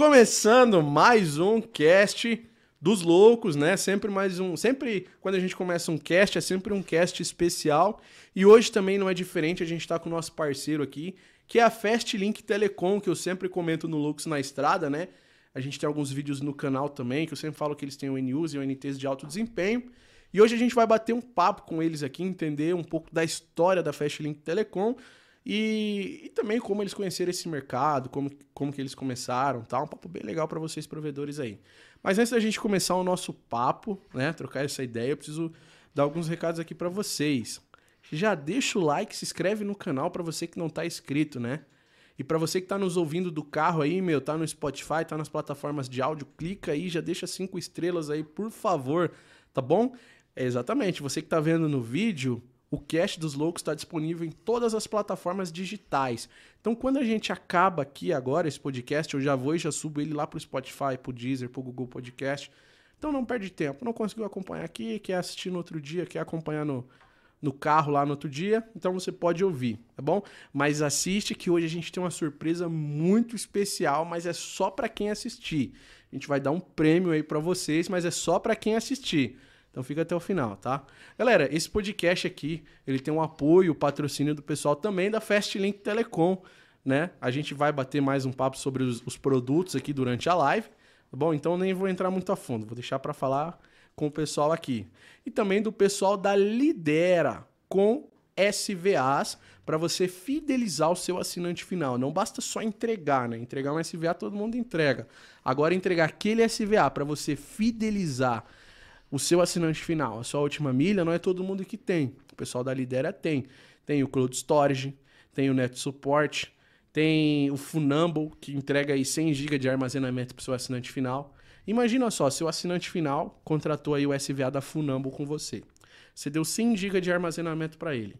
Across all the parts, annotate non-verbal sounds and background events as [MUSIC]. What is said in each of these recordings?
Começando mais um cast dos loucos, né? Sempre mais um, sempre quando a gente começa um cast é sempre um cast especial e hoje também não é diferente, a gente tá com o nosso parceiro aqui, que é a Fastlink Telecom, que eu sempre comento no Loucos na Estrada, né? A gente tem alguns vídeos no canal também, que eu sempre falo que eles têm o NUs e o NTs de alto desempenho. E hoje a gente vai bater um papo com eles aqui, entender um pouco da história da Fastlink Telecom e, e também como eles conheceram esse mercado, como, como que eles começaram, tá? Um papo bem legal para vocês provedores aí. Mas antes da gente começar o nosso papo, né, trocar essa ideia, eu preciso dar alguns recados aqui para vocês. Já deixa o like, se inscreve no canal para você que não tá inscrito, né? E para você que tá nos ouvindo do carro aí, meu, tá no Spotify, tá nas plataformas de áudio, clica aí, já deixa cinco estrelas aí, por favor, tá bom? É exatamente, você que tá vendo no vídeo, o Cast dos Loucos está disponível em todas as plataformas digitais. Então, quando a gente acaba aqui agora esse podcast, eu já vou e já subo ele lá pro Spotify, pro Deezer, pro Google Podcast. Então, não perde tempo. Não conseguiu acompanhar aqui, quer assistir no outro dia, quer acompanhar no, no carro lá no outro dia, então você pode ouvir, tá bom? Mas assiste que hoje a gente tem uma surpresa muito especial, mas é só para quem assistir. A gente vai dar um prêmio aí para vocês, mas é só para quem assistir. Então fica até o final, tá? Galera, esse podcast aqui, ele tem um apoio, o patrocínio do pessoal também da Fastlink Telecom, né? A gente vai bater mais um papo sobre os, os produtos aqui durante a live, tá bom? Então nem vou entrar muito a fundo, vou deixar para falar com o pessoal aqui. E também do pessoal da Lidera com SVAs para você fidelizar o seu assinante final. Não basta só entregar, né? Entregar um SVA todo mundo entrega. Agora entregar aquele SVA para você fidelizar o seu assinante final, a sua última milha, não é todo mundo que tem. O pessoal da Lidera tem. Tem o Cloud Storage, tem o Net Support, tem o Funumble, que entrega aí 100 GB de armazenamento para o seu assinante final. Imagina só, seu assinante final contratou aí o SVA da Funumble com você. Você deu 100 GB de armazenamento para ele.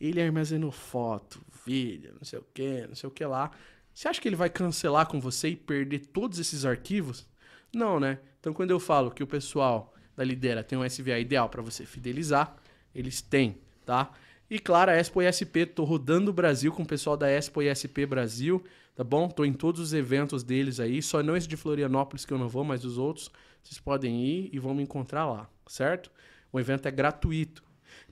Ele armazenou foto, vídeo, não sei o que, não sei o que lá. Você acha que ele vai cancelar com você e perder todos esses arquivos? Não, né? Então quando eu falo que o pessoal da Lidera tem um SVA ideal para você fidelizar, eles têm, tá? E claro, a Expo ISP, tô rodando o Brasil com o pessoal da Expo ISP Brasil, tá bom? Tô em todos os eventos deles aí, só não esse de Florianópolis que eu não vou, mas os outros vocês podem ir e vão me encontrar lá, certo? O evento é gratuito.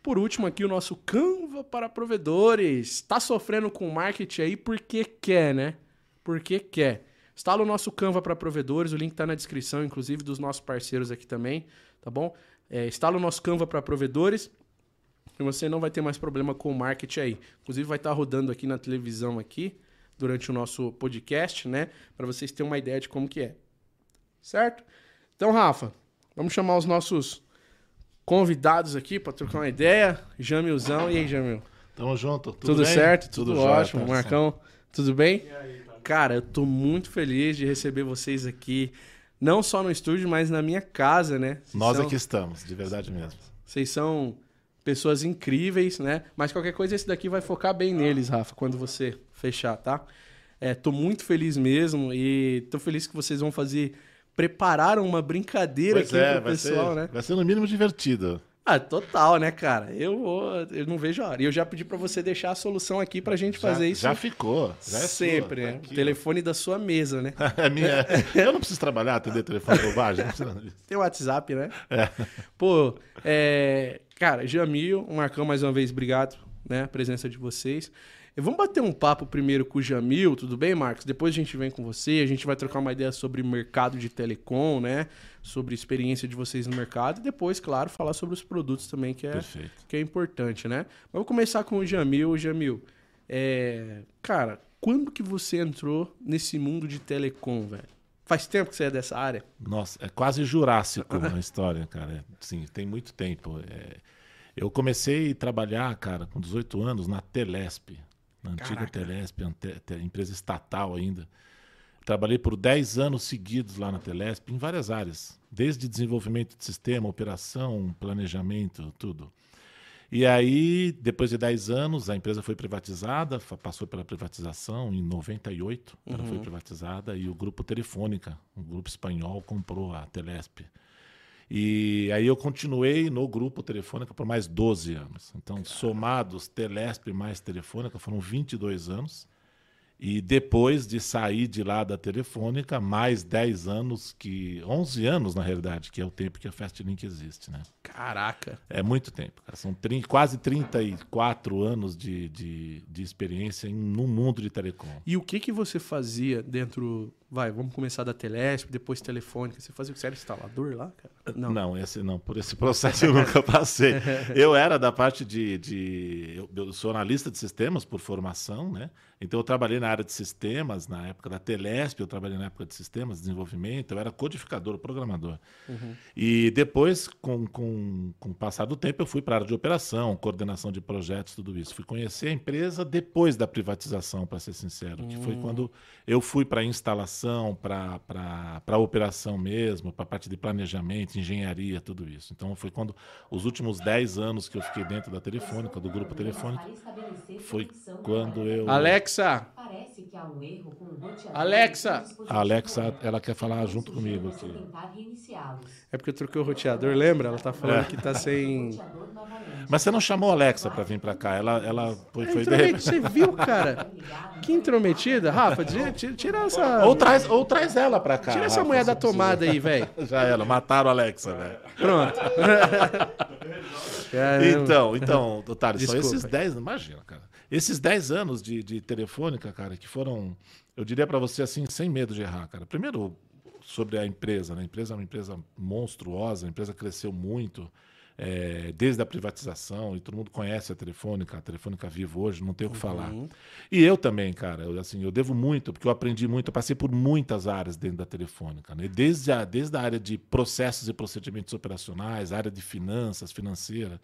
Por último aqui o nosso Canva para provedores. Tá sofrendo com marketing aí porque quer, né? Porque quer. Instala o nosso Canva para provedores, o link está na descrição, inclusive dos nossos parceiros aqui também, tá bom? É, instala o nosso Canva para provedores e você não vai ter mais problema com o marketing aí. Inclusive vai estar tá rodando aqui na televisão aqui durante o nosso podcast, né? Para vocês terem uma ideia de como que é. Certo? Então, Rafa, vamos chamar os nossos convidados aqui para trocar uma ideia. Jamilzão, e aí, Jamil? Tamo junto. Tudo, tudo certo? Tudo, tudo ótimo. Jóia, Marcão, tudo bem? E aí, tá? Cara, eu tô muito feliz de receber vocês aqui, não só no estúdio, mas na minha casa, né? Vocês Nós são... aqui estamos, de verdade mesmo. Vocês são pessoas incríveis, né? Mas qualquer coisa, esse daqui vai focar bem neles, Rafa, quando você fechar, tá? É, tô muito feliz mesmo e tô feliz que vocês vão fazer. Prepararam uma brincadeira pois aqui é, pro pessoal, ser, né? Vai ser no mínimo divertido. Ah, total, né, cara? Eu vou, eu não vejo a hora. E eu já pedi para você deixar a solução aqui pra gente já, fazer isso. Já ficou. Já é sempre, né? Aqui, o telefone ó. da sua mesa, né? [LAUGHS] é minha. eu não preciso trabalhar, atender telefone bobagem. Tem o WhatsApp, né? É. Pô, é... cara, Jamil, Marcão, mais uma vez, obrigado, né? A presença de vocês. Vamos bater um papo primeiro com o Jamil, tudo bem, Marcos? Depois a gente vem com você, a gente vai trocar uma ideia sobre mercado de telecom, né? Sobre a experiência de vocês no mercado e depois, claro, falar sobre os produtos também, que é, que é importante, né? Mas vou começar com o Jamil. Jamil, é... cara, quando que você entrou nesse mundo de telecom, velho? Faz tempo que você é dessa área? Nossa, é quase jurássico [LAUGHS] a história, cara. Sim, tem muito tempo. É... Eu comecei a trabalhar, cara, com 18 anos na Telesp na antiga Caraca. Telesp, empresa estatal ainda. Trabalhei por 10 anos seguidos lá na Telesp, em várias áreas, desde desenvolvimento de sistema, operação, planejamento, tudo. E aí, depois de 10 anos, a empresa foi privatizada, passou pela privatização em 98, uhum. ela foi uhum. privatizada, e o grupo Telefônica, um grupo espanhol, comprou a Telesp. E aí eu continuei no grupo Telefônica por mais 12 anos. Então, somados Telesp mais Telefônica, foram 22 anos. E depois de sair de lá da Telefônica, mais 10 anos, que 11 anos na realidade, que é o tempo que a Fastlink existe, né? Caraca. É muito tempo, cara. São 30, quase 34 anos de, de, de experiência em, no mundo de telecom. E o que que você fazia dentro... Vai, vamos começar da Telesp, depois Telefônica. Você fazia o que? Você era instalador lá, cara? Não. não, esse não. Por esse processo eu nunca passei. [LAUGHS] Eu era da parte de... de eu, sou analista de sistemas por formação, né? Então eu trabalhei na área de sistemas, na época da Telesp, eu trabalhei na época de sistemas, desenvolvimento, eu era codificador, programador. Uhum. E depois, com, com, com o passar do tempo, eu fui para a área de operação, coordenação de projetos, tudo isso. Fui conhecer a empresa depois da privatização, para ser sincero, uhum. que foi hum. quando eu fui para a instalação, para a operação mesmo, para a parte de planejamento, engenharia, tudo isso. Então foi quando os últimos 10 anos que eu fiquei dentro da Telefônica, do grupo Telefônica, foi quando eu... Alex, Alexa. Parece que há um erro com o roteador. Alexa. A Alexa, ela quer falar junto comigo aqui. É porque eu troquei o roteador, lembra? Ela tá falando é. que tá sem. Mas você não chamou a Alexa para vir para cá? Ela, ela foi, foi Você viu, [LAUGHS] cara? Que intrometida. Rafa, tira, tira essa. Ou traz, ou traz ela para cá. Tira essa Rafa, mulher da tomada aí, velho. [LAUGHS] Já ela, mataram a Alexa, velho. Pronto. [LAUGHS] então, então, [LAUGHS] Otário, são esses 10, imagina, cara. Esses 10 anos de, de telefônica, cara, que foram, eu diria para você assim, sem medo de errar, cara. Primeiro, sobre a empresa, né? A empresa é uma empresa monstruosa, a empresa cresceu muito. É, desde a privatização, e todo mundo conhece a Telefônica, a Telefônica Vivo hoje, não tem o que uhum. falar. E eu também, cara, eu, assim, eu devo muito, porque eu aprendi muito, eu passei por muitas áreas dentro da Telefônica, né? desde, a, desde a área de processos e procedimentos operacionais, área de finanças, financeira,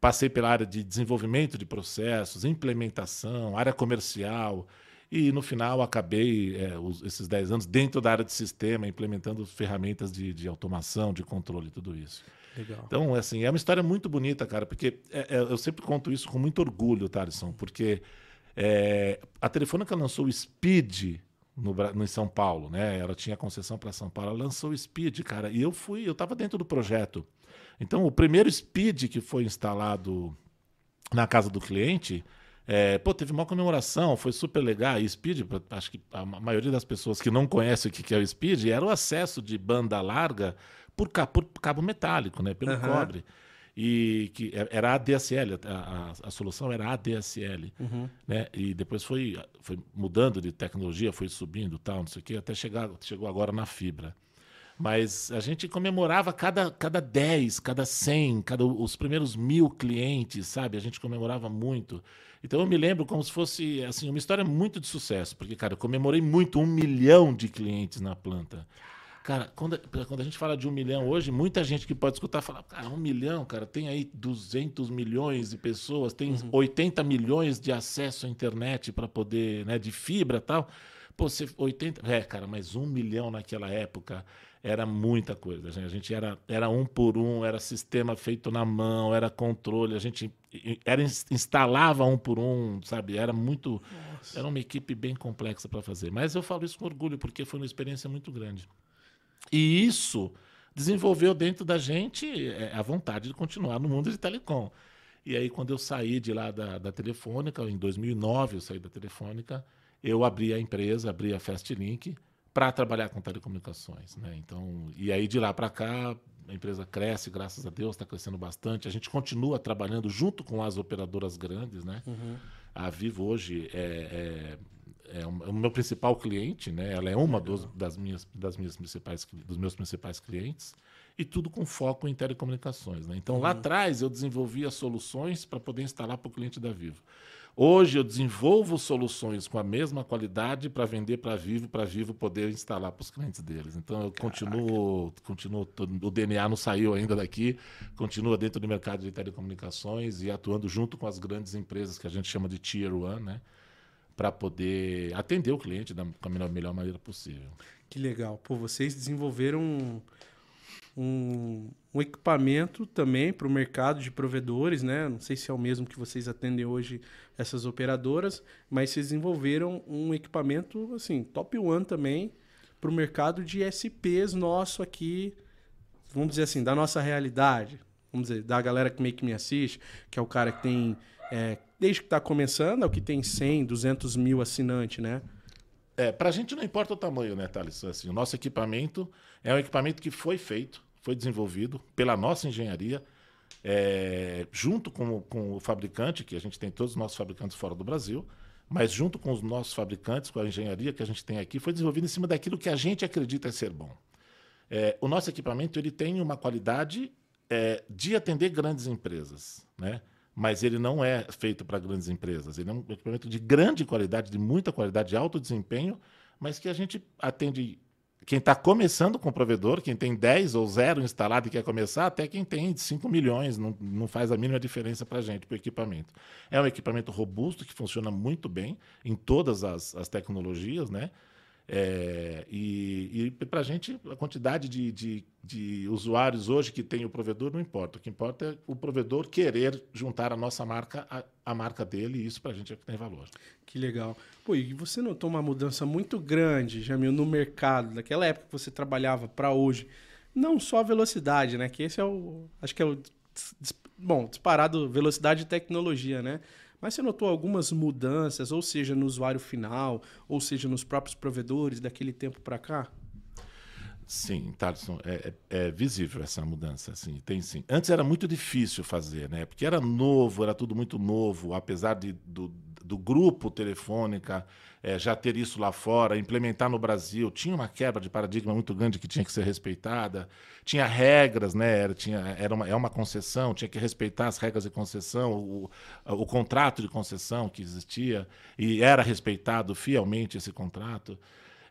Passei pela área de desenvolvimento de processos, implementação, área comercial. E no final acabei é, os, esses 10 anos dentro da área de sistema, implementando ferramentas de, de automação, de controle, tudo isso. Legal. Então, assim, é uma história muito bonita, cara, porque é, é, eu sempre conto isso com muito orgulho, Thaleson, porque é, a Telefônica lançou o Speed no, no, em São Paulo, né? Ela tinha concessão para São Paulo, ela lançou o Speed, cara, e eu fui, eu estava dentro do projeto. Então, o primeiro speed que foi instalado na casa do cliente, é, pô, teve uma comemoração, foi super legal. E Speed, acho que a maioria das pessoas que não conhece o que é o Speed, era o acesso de banda larga por, por cabo metálico, né, pelo uhum. cobre. E que é, era ADSL, a, a, a solução era ADSL. Uhum. Né? E depois foi, foi mudando de tecnologia, foi subindo tal, não sei o quê, até chegar, chegou agora na fibra. Mas a gente comemorava cada, cada 10, cada 100, cada, os primeiros mil clientes, sabe? A gente comemorava muito. Então eu me lembro como se fosse assim uma história muito de sucesso, porque, cara, eu comemorei muito um milhão de clientes na planta. Cara, quando, quando a gente fala de um milhão hoje, muita gente que pode escutar fala, cara, um milhão, cara, tem aí 200 milhões de pessoas, tem uhum. 80 milhões de acesso à internet para poder, né, de fibra e tal. Pô, você, 80. É, cara, mas um milhão naquela época era muita coisa. A gente era, era um por um, era sistema feito na mão, era controle, a gente era instalava um por um, sabe? Era muito. Nossa. Era uma equipe bem complexa para fazer. Mas eu falo isso com orgulho, porque foi uma experiência muito grande. E isso desenvolveu dentro da gente é, a vontade de continuar no mundo de telecom. E aí, quando eu saí de lá da, da Telefônica, em 2009 eu saí da Telefônica, eu abri a empresa, abri a Fastlink para trabalhar com telecomunicações, né? Então, e aí de lá para cá a empresa cresce, graças a Deus, está crescendo bastante. A gente continua trabalhando junto com as operadoras grandes, né? Uhum. A Vivo hoje é, é, é, o meu principal cliente, né? Ela é uma dos, das minhas, das minhas principais, dos meus principais clientes e tudo com foco em telecomunicações, né? Então uhum. lá atrás eu desenvolvia soluções para poder instalar para o cliente da Vivo. Hoje eu desenvolvo soluções com a mesma qualidade para vender para Vivo, para Vivo poder instalar para os clientes deles. Então eu continuo, continuo, o DNA não saiu ainda daqui, continua dentro do mercado de telecomunicações e atuando junto com as grandes empresas que a gente chama de Tier One, né? Para poder atender o cliente da melhor, melhor maneira possível. Que legal. Pô, vocês desenvolveram um, um equipamento também para o mercado de provedores, né? Não sei se é o mesmo que vocês atendem hoje essas operadoras, mas vocês desenvolveram um equipamento assim top one também para o mercado de SPs nosso aqui, vamos dizer assim, da nossa realidade, vamos dizer, da galera que meio que me assiste, que é o cara que tem é, desde que está começando ao que tem 100, 200 mil assinantes, né? É, para a gente não importa o tamanho, né, Thales? Assim, o nosso equipamento é um equipamento que foi feito, foi desenvolvido pela nossa engenharia, é, junto com, com o fabricante, que a gente tem todos os nossos fabricantes fora do Brasil, mas junto com os nossos fabricantes, com a engenharia que a gente tem aqui, foi desenvolvido em cima daquilo que a gente acredita ser bom. É, o nosso equipamento ele tem uma qualidade é, de atender grandes empresas, né? mas ele não é feito para grandes empresas. Ele é um equipamento de grande qualidade, de muita qualidade, de alto desempenho, mas que a gente atende quem está começando com o provedor, quem tem 10 ou 0 instalado e quer começar, até quem tem 5 milhões, não, não faz a mínima diferença para a gente, para o equipamento. É um equipamento robusto, que funciona muito bem em todas as, as tecnologias, né? É, e, e para a gente, a quantidade de, de, de, usuários hoje que tem o provedor não importa. O que importa é o provedor querer juntar a nossa marca à, marca dele, e isso para a gente é que tem valor. Que legal. Pô, e você notou uma mudança muito grande, Jamil, no mercado, daquela época que você trabalhava para hoje? Não só a velocidade, né? Que esse é o. Acho que é o. Bom, disparado velocidade e tecnologia, né? Mas você notou algumas mudanças, ou seja, no usuário final, ou seja, nos próprios provedores daquele tempo para cá? Sim, Thaleson, é, é, é, visível essa mudança, assim, tem sim. Antes era muito difícil fazer, né? Porque era novo, era tudo muito novo, apesar de, do, do grupo Telefônica é, já ter isso lá fora, implementar no Brasil, tinha uma quebra de paradigma muito grande que tinha que ser respeitada, tinha regras, né? Era, tinha, era uma, é uma concessão, tinha que respeitar as regras de concessão, o, o contrato de concessão que existia, e era respeitado fielmente esse contrato.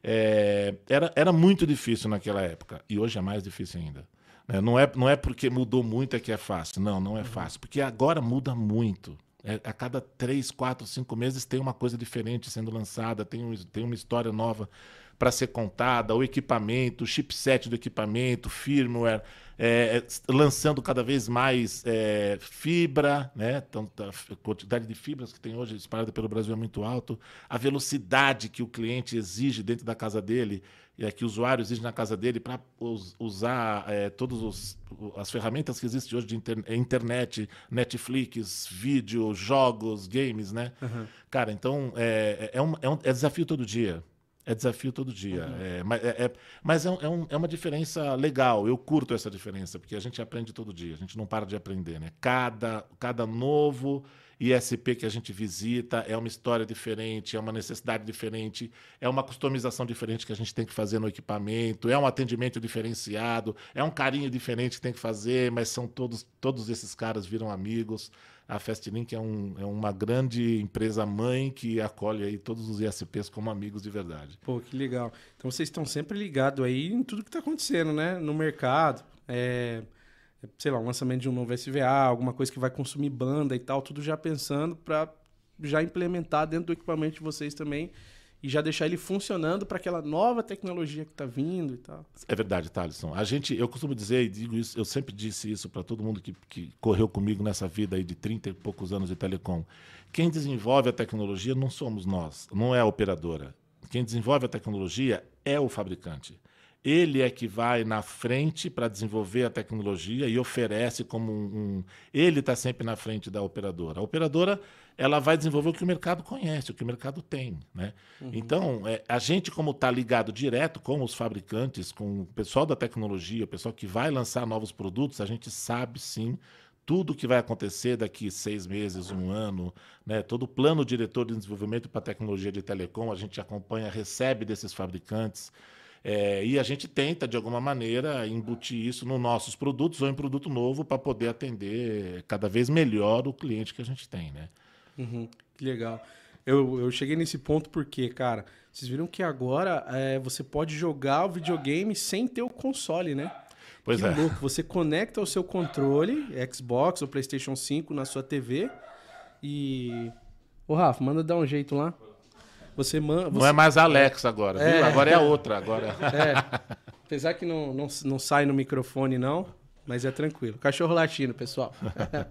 É, era, era muito difícil naquela época, e hoje é mais difícil ainda. Né? Não é, não é porque mudou muito é que é fácil. Não, não é uhum. fácil. Porque agora muda muito. É, a cada três, quatro, cinco meses tem uma coisa diferente sendo lançada, tem, um, tem uma história nova para ser contada, o equipamento, o chipset do equipamento, firmware, é, é, lançando cada vez mais é, fibra, né? Então, a quantidade de fibras que tem hoje espalhada pelo Brasil é muito alto, a velocidade que o cliente exige dentro da casa dele é, que o usuário exige na casa dele para us, usar é, todas as ferramentas que existem hoje de inter, é, internet, Netflix, vídeo, jogos, games, né? Uhum. Cara, então é, é, um, é, um, é desafio todo dia. É desafio todo dia. Uhum. É, mas é, é, mas é, um, é, uma diferença legal. Eu curto essa diferença, porque a gente aprende todo dia. A gente não para de aprender. Né? Cada, cada novo ISP que a gente visita é uma história diferente, é uma necessidade diferente, é uma customização diferente que a gente tem que fazer no equipamento, é um atendimento diferenciado, é um carinho diferente que tem que fazer, mas são todos, todos esses caras viram amigos. A Fastlink é, um, é uma grande empresa mãe que acolhe aí todos os ISPs como amigos de verdade. Pô, que legal. Então vocês estão sempre ligados aí em tudo que está acontecendo, né? No mercado. É sei lá, um lançamento de um novo SVA, alguma coisa que vai consumir banda e tal, tudo já pensando para já implementar dentro do equipamento de vocês também e já deixar ele funcionando para aquela nova tecnologia que está vindo e tal. É verdade, Thaleson. A gente, eu costumo dizer e digo isso, eu sempre disse isso para todo mundo que, que correu comigo nessa vida aí de 30 e poucos anos de telecom. Quem desenvolve a tecnologia não somos nós, não é a operadora. Quem desenvolve a tecnologia é o fabricante. Ele é que vai na frente para desenvolver a tecnologia e oferece como um. um ele está sempre na frente da operadora. A operadora ela vai desenvolver o que o mercado conhece, o que o mercado tem. Né? Uhum. Então, é, a gente, como está ligado direto com os fabricantes, com o pessoal da tecnologia, o pessoal que vai lançar novos produtos, a gente sabe sim tudo que vai acontecer daqui seis meses, um ano, né? todo o plano diretor de desenvolvimento para tecnologia de telecom, a gente acompanha, recebe desses fabricantes. É, e a gente tenta, de alguma maneira, embutir isso nos nossos produtos ou em produto novo para poder atender cada vez melhor o cliente que a gente tem, né? Uhum, que legal. Eu, eu cheguei nesse ponto porque, cara, vocês viram que agora é, você pode jogar o videogame sem ter o console, né? Pois que é. louco. Você conecta o seu controle, Xbox ou PlayStation 5 na sua TV e. Ô, Rafa, manda dar um jeito lá. Você manda. Não é mais a Alexa agora, é, viu? Agora é a outra. Agora. É. Apesar que não, não, não sai no microfone, não, mas é tranquilo. Cachorro latino, pessoal.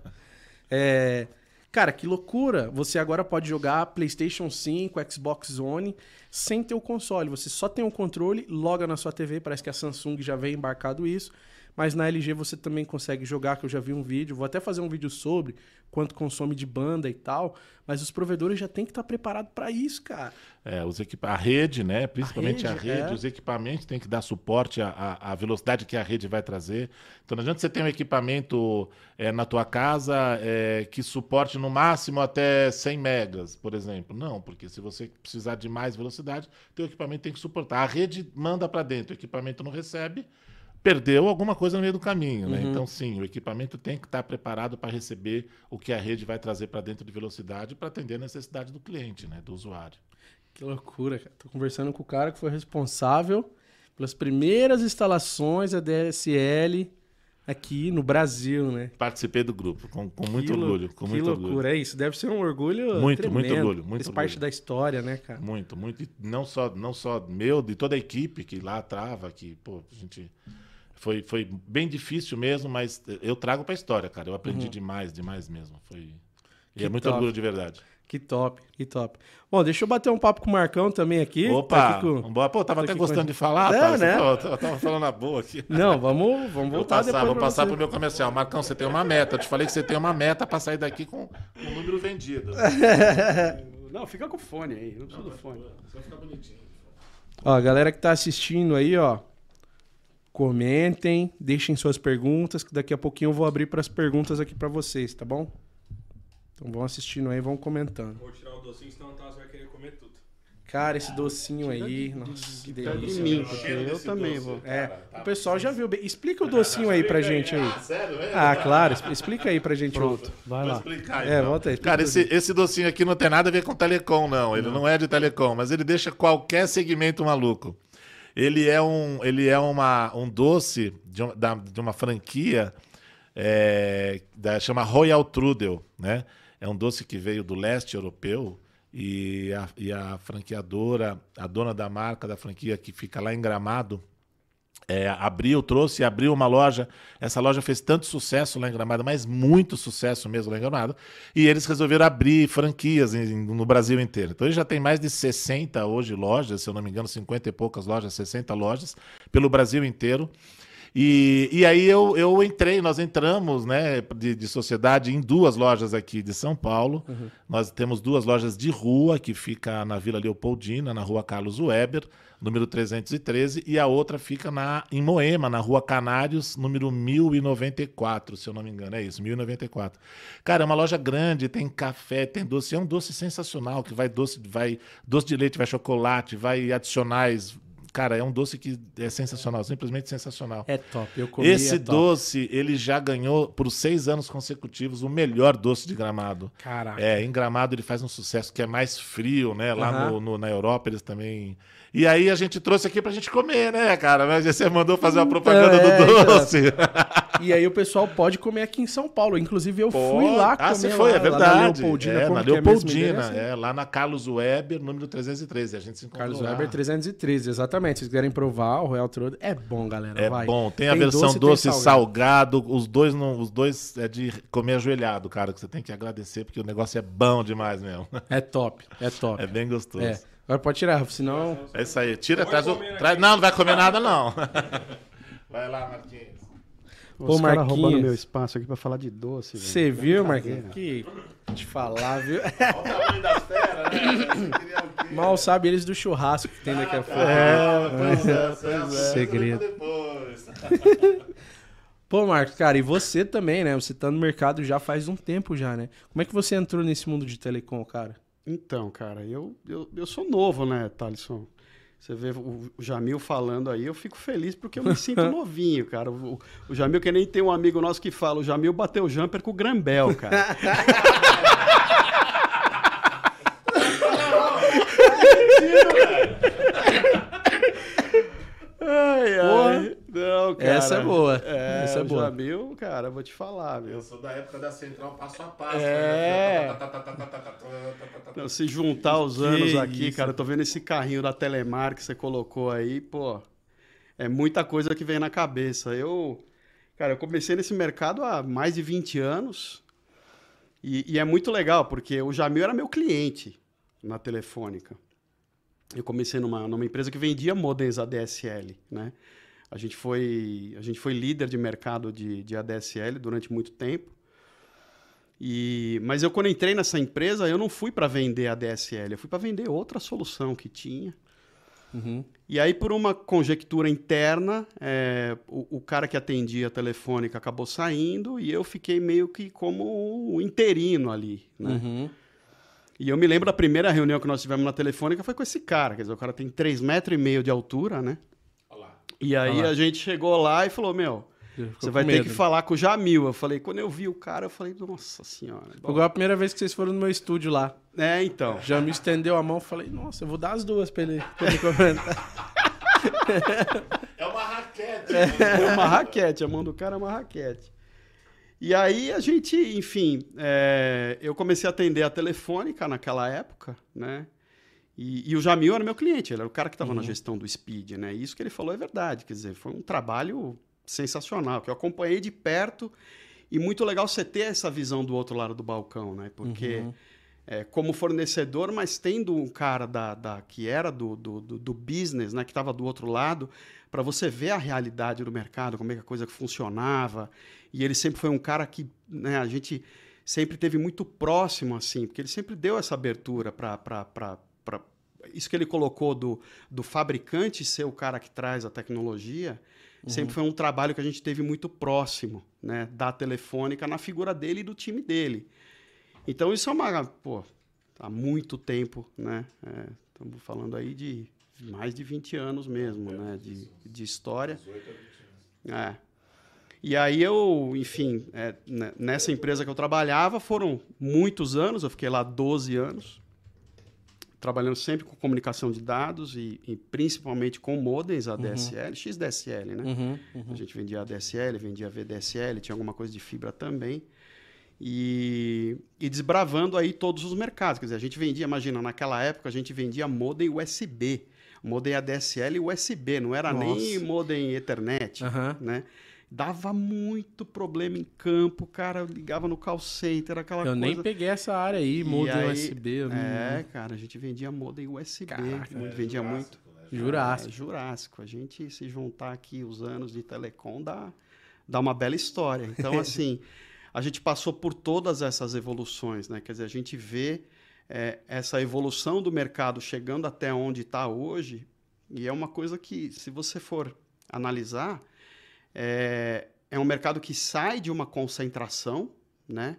[LAUGHS] é, cara, que loucura! Você agora pode jogar PlayStation 5, Xbox One sem ter o console. Você só tem o controle, loga na sua TV. Parece que a Samsung já vem embarcado isso. Mas na LG você também consegue jogar, que eu já vi um vídeo, vou até fazer um vídeo sobre quanto consome de banda e tal, mas os provedores já tem que estar preparados para isso, cara. É, os equipa a rede, né? Principalmente a rede, rede, é. os equipamentos têm que dar suporte à, à, à velocidade que a rede vai trazer. Então não adianta você ter um equipamento é, na tua casa é, que suporte no máximo até 100 megas, por exemplo. Não, porque se você precisar de mais velocidade, teu equipamento tem que suportar. A rede manda para dentro, o equipamento não recebe, perdeu alguma coisa no meio do caminho, né? Então sim, o equipamento tem que estar preparado para receber o que a rede vai trazer para dentro de velocidade para atender a necessidade do cliente, né, do usuário. Que loucura, cara. Tô conversando com o cara que foi responsável pelas primeiras instalações da DSL aqui no Brasil, né? Participei do grupo, com, com muito lou- orgulho. Com que muito loucura, orgulho. é isso. Deve ser um orgulho Muito, tremendo. muito orgulho, muito parte orgulho. da história, né, cara? Muito, muito. E não só, não só meu, de toda a equipe que lá trava, que, pô, a gente. Foi, foi bem difícil mesmo, mas eu trago pra história, cara. Eu aprendi demais, demais mesmo. Foi. E Uhum. Que é muito top. orgulho de verdade. Que top, que top. Bom, deixa eu bater um papo com o Marcão também aqui. Tá Opa! aqui com- vambora. Pô, tava tá até com a gostando de falar, É, rapaz. né? Pô, eu tava falando a boa aqui. [LAUGHS] Não, vamos, vamos Vou voltar passar, depois vou passar você. pro meu comercial. Marcão, você tem uma meta. Eu te falei que você tem uma meta pra sair daqui com o número vendido. [LAUGHS] Não, fica com o fone aí, não precisa do fone. Só ficar bonitinho. Ó, a galera que tá assistindo aí, ó, comentem, deixem suas perguntas, que daqui a pouquinho eu vou abrir para as perguntas aqui para vocês, tá bom? Então vão assistindo aí, vão comentando. Vou tirar o docinho, senão o Tasso vai querer comer tudo. Cara, esse docinho aí, nossa, que de delícia. mim, porque cheiro eu também doce, vou. É, cara, tá o pessoal já viu. bem. Explica o docinho aí pra gente aí. Sério, é? Ah, claro, explica aí pra gente. Pronto, vai Vou lá. explicar, É, então. volta aí, Cara, esse, esse docinho aqui não tem nada a ver com telecom, não. Ele não, é de telecom, mas ele deixa qualquer segmento maluco. Ele é um, ele é uma, um doce de, um- da- de uma franquia é, da, chama Royal Trudel, né? É um doce que veio do leste europeu e a, e a franqueadora, a dona da marca da franquia que fica lá em Gramado, é, abriu, trouxe, abriu uma loja. Essa loja fez tanto sucesso lá em Gramado, mas muito sucesso mesmo lá em Gramado. E eles resolveram abrir franquias em- no Brasil inteiro. Então ele já tem mais de 60 hoje lojas, se eu não me engano, 50 e poucas lojas, 60 lojas, pelo Brasil inteiro. E, e aí eu, eu entrei, nós entramos né, de, de sociedade em duas lojas aqui de São Paulo. Nós temos duas lojas de rua, que fica na Vila Leopoldina, na rua Carlos Weber, número 313, e a outra fica na, em Moema, na rua Canários, número 1094, se eu não me engano. É isso, 1094. Cara, é uma loja grande, tem café, tem doce. É um doce sensacional, que vai doce, vai doce de leite, vai chocolate, vai adicionais. Cara, é um doce que é sensacional, simplesmente sensacional. É top, eu comi. Esse é doce, ele já ganhou por seis anos consecutivos o melhor doce de Gramado. Caraca. É, em Gramado ele faz um sucesso que é mais frio, né? Lá Aham. no, no- na Europa eles também. E aí a gente trouxe aqui pra gente comer, né, cara? Mas você mandou fazer uma propaganda É, do então. doce. E aí o pessoal pode comer aqui em São Paulo. Inclusive eu fui lá comer ah, você foi, lá, é lá na verdade. Leopoldina. é, na é Leopoldina, é, lá na Carlos Weber, número 313. A gente se encontrou Carlos lá. Weber 313, exatamente. Se vocês quiserem provar, o Royal Trode é bom, galera. É vai. bom, tem a Tem versão doce doce, tem salgado. os dois não, os dois é de comer ajoelhado, cara, que você tem que agradecer porque o negócio é bom demais mesmo. É top, é top. É bem gostoso. É. Agora pode tirar, senão. É isso aí. Tira, traz o. comer traz- não, não vai comer nada, não. [LAUGHS] Vai lá, Marquinhos. Pô, Os caras roubando meu espaço aqui pra falar de doce. velho. Você viu, Marquinhos? Que te falar, viu? Olha o tamanho das feras, né? Mal sabe eles do churrasco que tem daqui a pouco. É, pois é, pois é. Segredo. [LAUGHS] Pô, Marcos, cara, e você também, né? Você tá no mercado já faz um tempo já, né? Como é que você entrou nesse mundo de telecom, cara? Então, cara, eu, eu, eu sou novo, né, Thalisson? Você vê o o Jamil falando aí, eu fico feliz porque eu me sinto [LAUGHS] novinho, cara. O, o Jamil, que nem tem um amigo nosso que fala, o Jamil bateu o jumper com o Grambel, cara. [LAUGHS] ai, ai. Não, cara. Essa é boa. É, Essa é o boa. Jamil, cara, eu vou te falar, meu. Eu sou da época da central passo a passo. É. né? Não, se juntar os anos aqui, isso. cara, eu tô vendo esse carrinho da Telemar que você colocou aí, pô, é muita coisa que vem na cabeça. Eu, cara, eu comecei nesse mercado há mais de 20 anos e, e é muito legal, porque o Jamil era meu cliente na Telefônica. Eu comecei numa, numa empresa que vendia modems ADSL, né? A gente foi, a gente foi líder de mercado de, de ADSL durante muito tempo. E, mas eu, quando entrei nessa empresa, eu não fui para vender ADSL, eu fui para vender outra solução que tinha. Uhum. E aí, por uma conjectura interna, é, o, o, cara que atendia a telefônica acabou saindo e eu fiquei meio que como um interino ali, né? Uhum. E eu me lembro da primeira reunião que nós tivemos na telefônica foi com esse cara. Quer dizer, o cara tem 3,5 metros e meio de altura, né? E aí Olá. a gente chegou lá e falou, meu, Ficou você vai ter medo. que falar com o Jamil. Eu falei, quando eu vi o cara, eu falei, nossa senhora. Foi igual a primeira vez que vocês foram no meu estúdio lá. É, então. Já me estendeu a mão e falei, nossa, eu vou dar as duas pra ele, pra ele comentar. [LAUGHS] É uma raquete. É uma raquete, a mão do cara é uma raquete. E aí a gente, enfim, é, eu comecei a atender a telefônica naquela época, né? E, e o Jamil era meu cliente, ele era o cara que estava na gestão do Speed, né? E isso que ele falou é verdade, quer dizer, foi um trabalho sensacional, que eu acompanhei de perto e muito legal você ter essa visão do outro lado do balcão, né? Porque Uhum. é, como fornecedor, mas tendo um cara da, da- que era do, do, do- do business, né, que estava do outro lado, para você ver a realidade do mercado, como é que a coisa funcionava. E ele sempre foi um cara que né, a gente sempre teve muito próximo, assim, porque ele sempre deu essa abertura para. Isso que ele colocou do, do fabricante ser o cara que traz a tecnologia, sempre foi um trabalho que a gente teve muito próximo né, da telefônica na figura dele e do time dele. Então isso é uma, pô, há muito tempo, né? Estamos falando aí de mais de 20 anos mesmo, né? De, de história. É. E aí eu, enfim, é, né, nessa empresa que eu trabalhava foram muitos anos, eu fiquei lá 12 anos, trabalhando sempre com comunicação de dados e, e principalmente com modems ADSL, XDSL, né? Uhum, uhum. A gente vendia ADSL, vendia VDSL, tinha alguma coisa de fibra também. E, e desbravando aí todos os mercados. Quer dizer, a gente vendia, imagina, naquela época a gente vendia modem USB. Modem ADSL e USB, não era nem Nossa. modem Ethernet, né? Dava muito problema em campo, cara, eu ligava no call center, aquela Eu coisa... nem peguei essa área aí, E modem USB. eu não- É, cara, a gente vendia modem USB, Caraca, muito- vendia muito. Jurássico. É, Jurássico. A gente, se juntar aqui os anos de telecom, dá, dá uma bela história. Então, [LAUGHS] assim, a gente passou por todas essas evoluções, né? Quer dizer, a gente vê é, essa evolução do mercado chegando até onde está hoje, e é uma coisa que, se você for analisar, é, é um mercado que sai de uma concentração, né?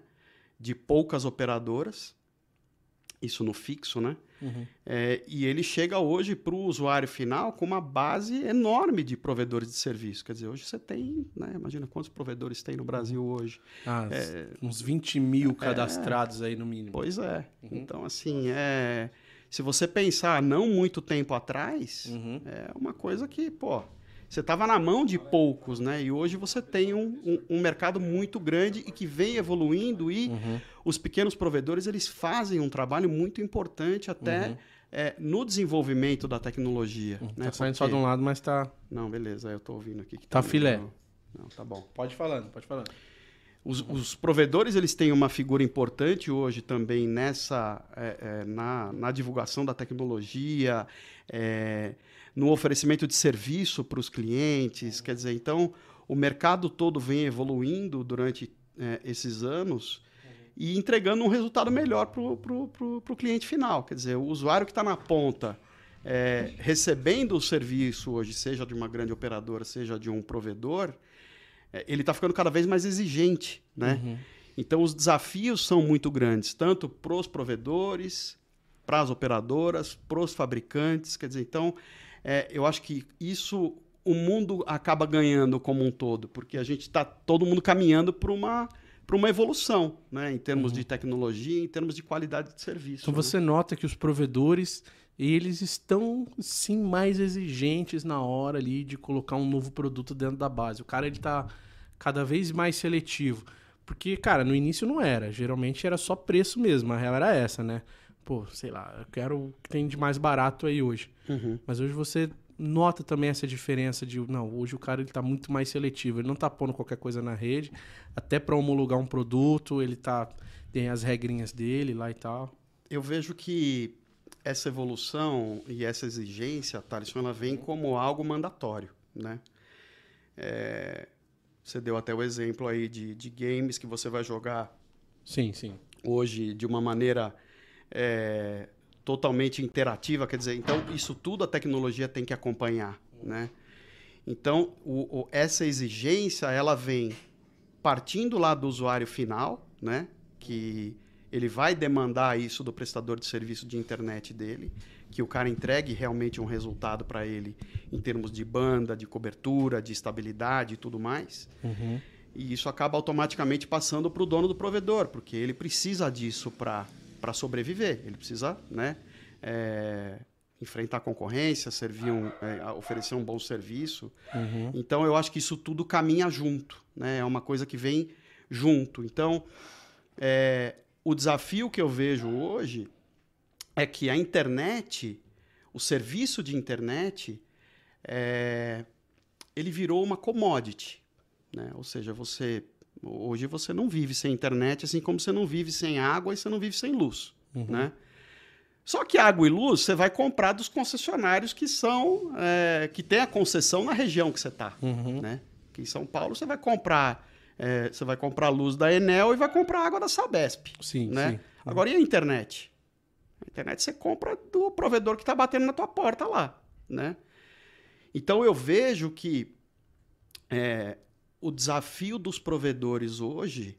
De poucas operadoras, isso no fixo, né? Uhum. É, e ele chega hoje para o usuário final com uma base enorme de provedores de serviço. Quer dizer, hoje você tem, né, imagina quantos provedores tem no Brasil hoje. Ah, É. uns 20 mil cadastrados aí no mínimo. Pois é. Uhum. Então, assim, é, se você pensar não muito tempo atrás, Uhum. é uma coisa que, pô, você estava na mão de poucos, né? E hoje você tem um, um- um mercado muito grande e que vem evoluindo e Uhum. os pequenos provedores eles fazem um trabalho muito importante até Uhum. é, no desenvolvimento da tecnologia. né? Tá saindo só de Porque- um lado, mas tá. Não, beleza, eu tô ouvindo aqui. Que Tá meio- filé. Não, tá bom. Pode falando, pode falando. Os, os provedores eles têm uma figura importante hoje também nessa é, é, na, na divulgação da tecnologia, é, no oferecimento de serviço para os clientes. Quer dizer, então o mercado todo vem evoluindo durante é, esses anos e entregando um resultado melhor para o cliente final. Quer dizer, o usuário que está na ponta é, recebendo o serviço hoje, seja de uma grande operadora, seja de um provedor, é, ele está ficando cada vez mais exigente, né? Uhum. Então os desafios são muito grandes, tanto para os provedores, para as operadoras, para os fabricantes. Quer dizer, então é, eu acho que isso o mundo acaba ganhando como um todo, porque a gente está todo mundo caminhando para uma para uma evolução, né? Em termos de tecnologia, em termos de qualidade de serviço. Então né? você nota que os provedores, eles estão sim mais exigentes na hora ali de colocar um novo produto dentro da base. O cara ele tá cada vez mais seletivo. Porque, cara, no início não era. Geralmente era só preço mesmo. A real era essa, né? Pô, sei lá, eu quero o que tem de mais barato aí hoje. Uhum. Mas hoje você nota também essa diferença de, não, hoje o cara ele tá muito mais seletivo, ele não tá pondo qualquer coisa na rede, até para homologar um produto, ele tá tem as regrinhas dele lá e tal. Eu vejo que essa evolução e essa exigência, Thaleson, ela vem como algo mandatório, né? É, você deu até o exemplo aí de, de games que você vai jogar Sim, sim. hoje de uma maneira é, totalmente interativa, quer dizer, então isso tudo a tecnologia tem que acompanhar, né? Então, o- o- essa exigência, ela vem partindo lá do usuário final, né? Que ele vai demandar isso do prestador de serviço de internet dele, que o cara entregue realmente um resultado para ele em termos de banda, de cobertura, de estabilidade e tudo mais. Uhum. E isso acaba automaticamente passando para o dono do provedor, porque ele precisa disso para sobreviver. Ele precisa né, é, enfrentar a concorrência, servir um, é, oferecer um bom serviço. Uhum. Então, eu acho que isso tudo caminha junto. Né? É uma coisa que vem junto. Então, é, o desafio que eu vejo hoje é que a internet, o serviço de internet, é, ele virou uma commodity. Né? Ou seja, você hoje você não vive sem internet, assim como você não vive sem água e você não vive sem luz. Né? Só que água e luz você vai comprar dos concessionários que são é, que tem a concessão na região que você está. Uhum. Né? Aqui em São Paulo você vai comprar é, você vai comprar luz da Enel e vai comprar água da Sabesp. Sim, né? sim. Agora e a internet? A internet você compra do provedor que está batendo na tua porta lá, né? Então eu vejo que é, o desafio dos provedores hoje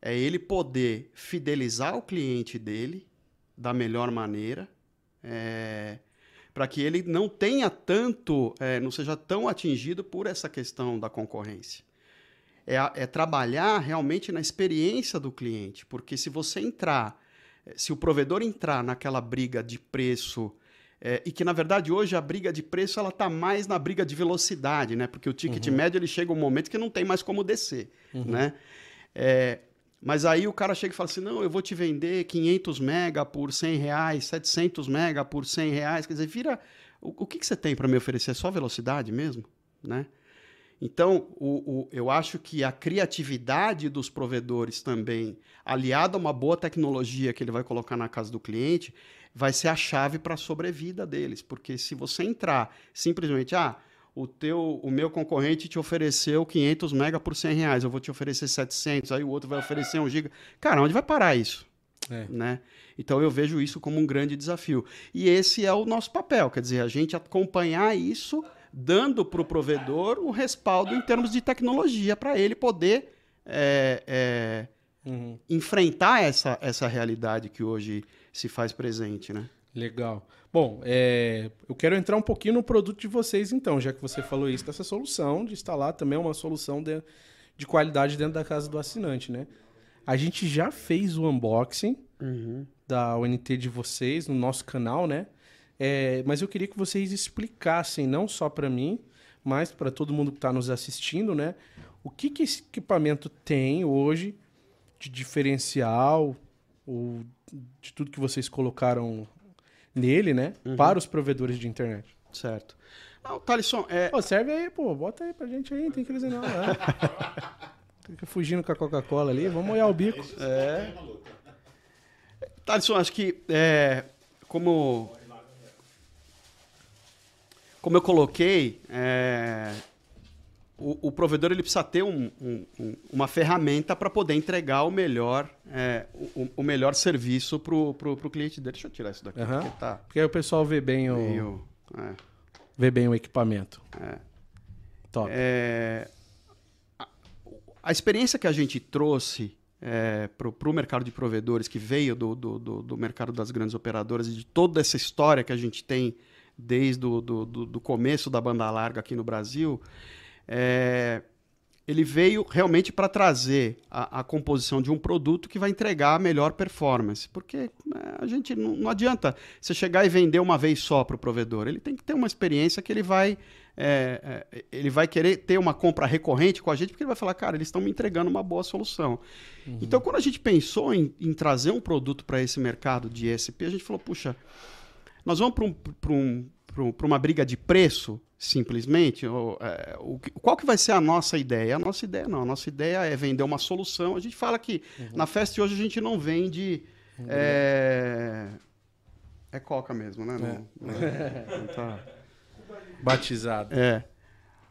é ele poder fidelizar o cliente dele da melhor maneira, para que ele não tenha tanto, é, não seja tão atingido por essa questão da concorrência. É, é trabalhar realmente na experiência do cliente, porque se você entrar, se o provedor entrar naquela briga de preço, eh, e que na verdade hoje a briga de preço ela está mais na briga de velocidade, né? Porque o ticket médio ele chega um momento que não tem mais como descer, né? É, mas aí o cara chega e fala assim, não, eu vou te vender 500 mega por 100 reais, 700 mega por 100 reais, quer dizer, vira... O, o que, que você tem para me oferecer? É só velocidade mesmo, né? Então, o, o- eu acho que a criatividade dos provedores também, aliada a uma boa tecnologia que ele vai colocar na casa do cliente, vai ser a chave para a sobrevida deles. Porque se você entrar simplesmente, ah, o, teu, o meu concorrente te ofereceu 500 mega por 100 reais, eu vou te oferecer 700, aí o outro vai oferecer 1 giga. Cara, onde vai parar isso? É. né? Então eu vejo isso como um grande desafio. E esse é o nosso papel, quer dizer, a gente acompanhar isso, dando para o provedor o respaldo em termos de tecnologia para ele poder é, é, Uhum. enfrentar essa, essa realidade que hoje se faz presente, né? Legal. Bom, é, eu quero entrar um pouquinho no produto de vocês, então, já que você falou isso, dessa solução de instalar também uma solução de, de qualidade dentro da casa do assinante, né? A gente já fez o unboxing da UNT de vocês no nosso canal, né? É, mas eu queria que vocês explicassem, não só para mim, mas para todo mundo que está nos assistindo, né? O que, que esse equipamento tem hoje de diferencial ou de tudo que vocês colocaram nele, né? Para os provedores de internet. Certo. Não, Thalisson, é, Pô, serve aí, pô. Bota aí pra gente aí, não tem crise não. né? [LAUGHS] Fica fugindo com a Coca-Cola ali, vamos molhar o bico. Thalisson, acho que é, como, como eu coloquei, é, o, o provedor ele precisa ter um- um- um- uma ferramenta para poder entregar o melhor, é, o, o melhor serviço para o cliente dele. Deixa eu tirar isso daqui, Aham. porque tá Porque aí o pessoal vê bem o, meio... é. vê bem o equipamento. Top. É, a, a experiência que a gente trouxe para o mercado de provedores, que veio do, do, do- do mercado das grandes operadoras e de toda essa história que a gente tem desde o do, do, do começo da banda larga aqui no Brasil, é, ele veio realmente para trazer a, a composição de um produto que vai entregar a melhor performance. Porque é, a gente não, não adianta você chegar e vender uma vez só para o provedor. Ele tem que ter uma experiência que ele vai. é, é, ele vai querer ter uma compra recorrente com a gente, porque ele vai falar, cara, eles estão me entregando uma boa solução. Então, quando a gente pensou em, em trazer um produto para esse mercado de ESP, a gente falou, puxa, nós vamos para um, pra um, pra um- uma briga de preço, simplesmente? Ou, é, o qual que vai ser a nossa ideia? A nossa ideia não. A nossa ideia é vender uma solução. A gente fala que na festa de hoje a gente não vende. É, é coca mesmo, né? Não, não- [LAUGHS] não tá- Batizado. é.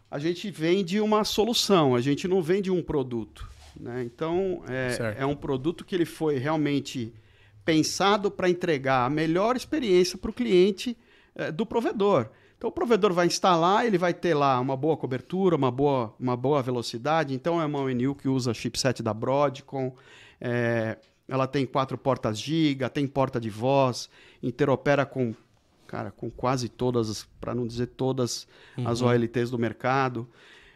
a gente vende uma solução, a gente não vende um produto. Né? Então, é, é um produto que ele foi realmente pensado para entregar a melhor experiência para o cliente eh, do provedor. Então, o provedor vai instalar, ele vai ter lá uma boa cobertura, uma boa, uma boa velocidade. Então, é uma ONU que usa chipset da Broadcom. eh, ela tem quatro portas giga, tem porta de voz, interopera com, cara, com quase todas, para não dizer todas, as OLTs do mercado.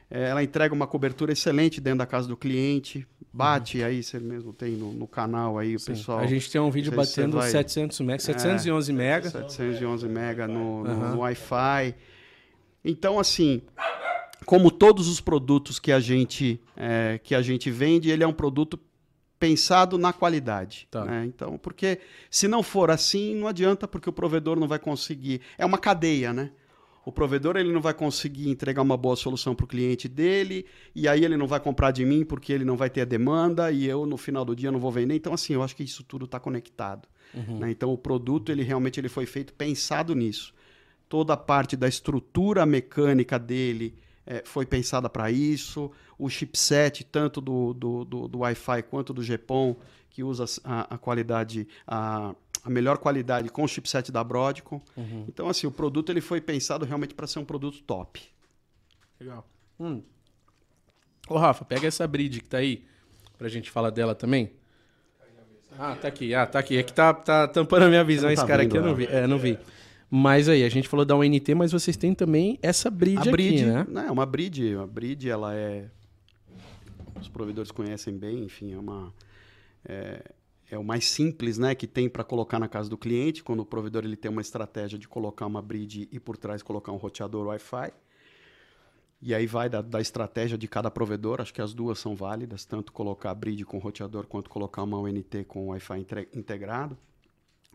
Eh, ela entrega uma cobertura excelente dentro da casa do cliente. Bate aí, você mesmo tem no, no canal aí, o Sim. pessoal. A gente tem um vídeo batendo vai- 700 mega, 711 mega. 711 mega no, no- Aham. no Wi-Fi. Então, assim, como todos os produtos que a gente, é, que a gente vende, ele é um produto pensado na qualidade. Tá. né? Então, porque se não for assim, não adianta, porque o provedor não vai conseguir. É uma cadeia, né? O provedor ele não vai conseguir entregar uma boa solução para o cliente dele, e aí ele não vai comprar de mim porque ele não vai ter a demanda, e eu no final do dia não vou vender. Então, assim, eu acho que isso tudo está conectado. né? Então, o produto ele realmente ele foi feito pensado nisso. Toda a parte da estrutura mecânica dele eh, foi pensada para isso. O chipset, tanto do, do, do, do Wi-Fi quanto do GPON, que usa a, a qualidade, a, a melhor qualidade com o chipset da Broadcom. Então, assim, o produto ele foi pensado realmente para ser um produto top. Legal. Hum. Ô, Rafa, pega essa bridge que tá aí, pra gente falar dela também. Ah, tá aqui. Ah, tá aqui. É que tá, tá tampando a minha visão não esse tá cara vendo aqui, eu não ela. vi. É, não vi. Mas aí, a gente falou da UNT, mas vocês têm também essa bridge, a bridge, aqui, né? é uma bridge, a bridge ela é os provedores conhecem bem, enfim, é uma é, é o mais simples, né, que tem para colocar na casa do cliente, quando o provedor ele tem uma estratégia de colocar uma bridge e por trás colocar um roteador Wi-Fi. E aí vai da, da estratégia de cada provedor, acho que as duas são válidas, tanto colocar a bridge com roteador quanto colocar uma UNT com Wi-Fi integrado.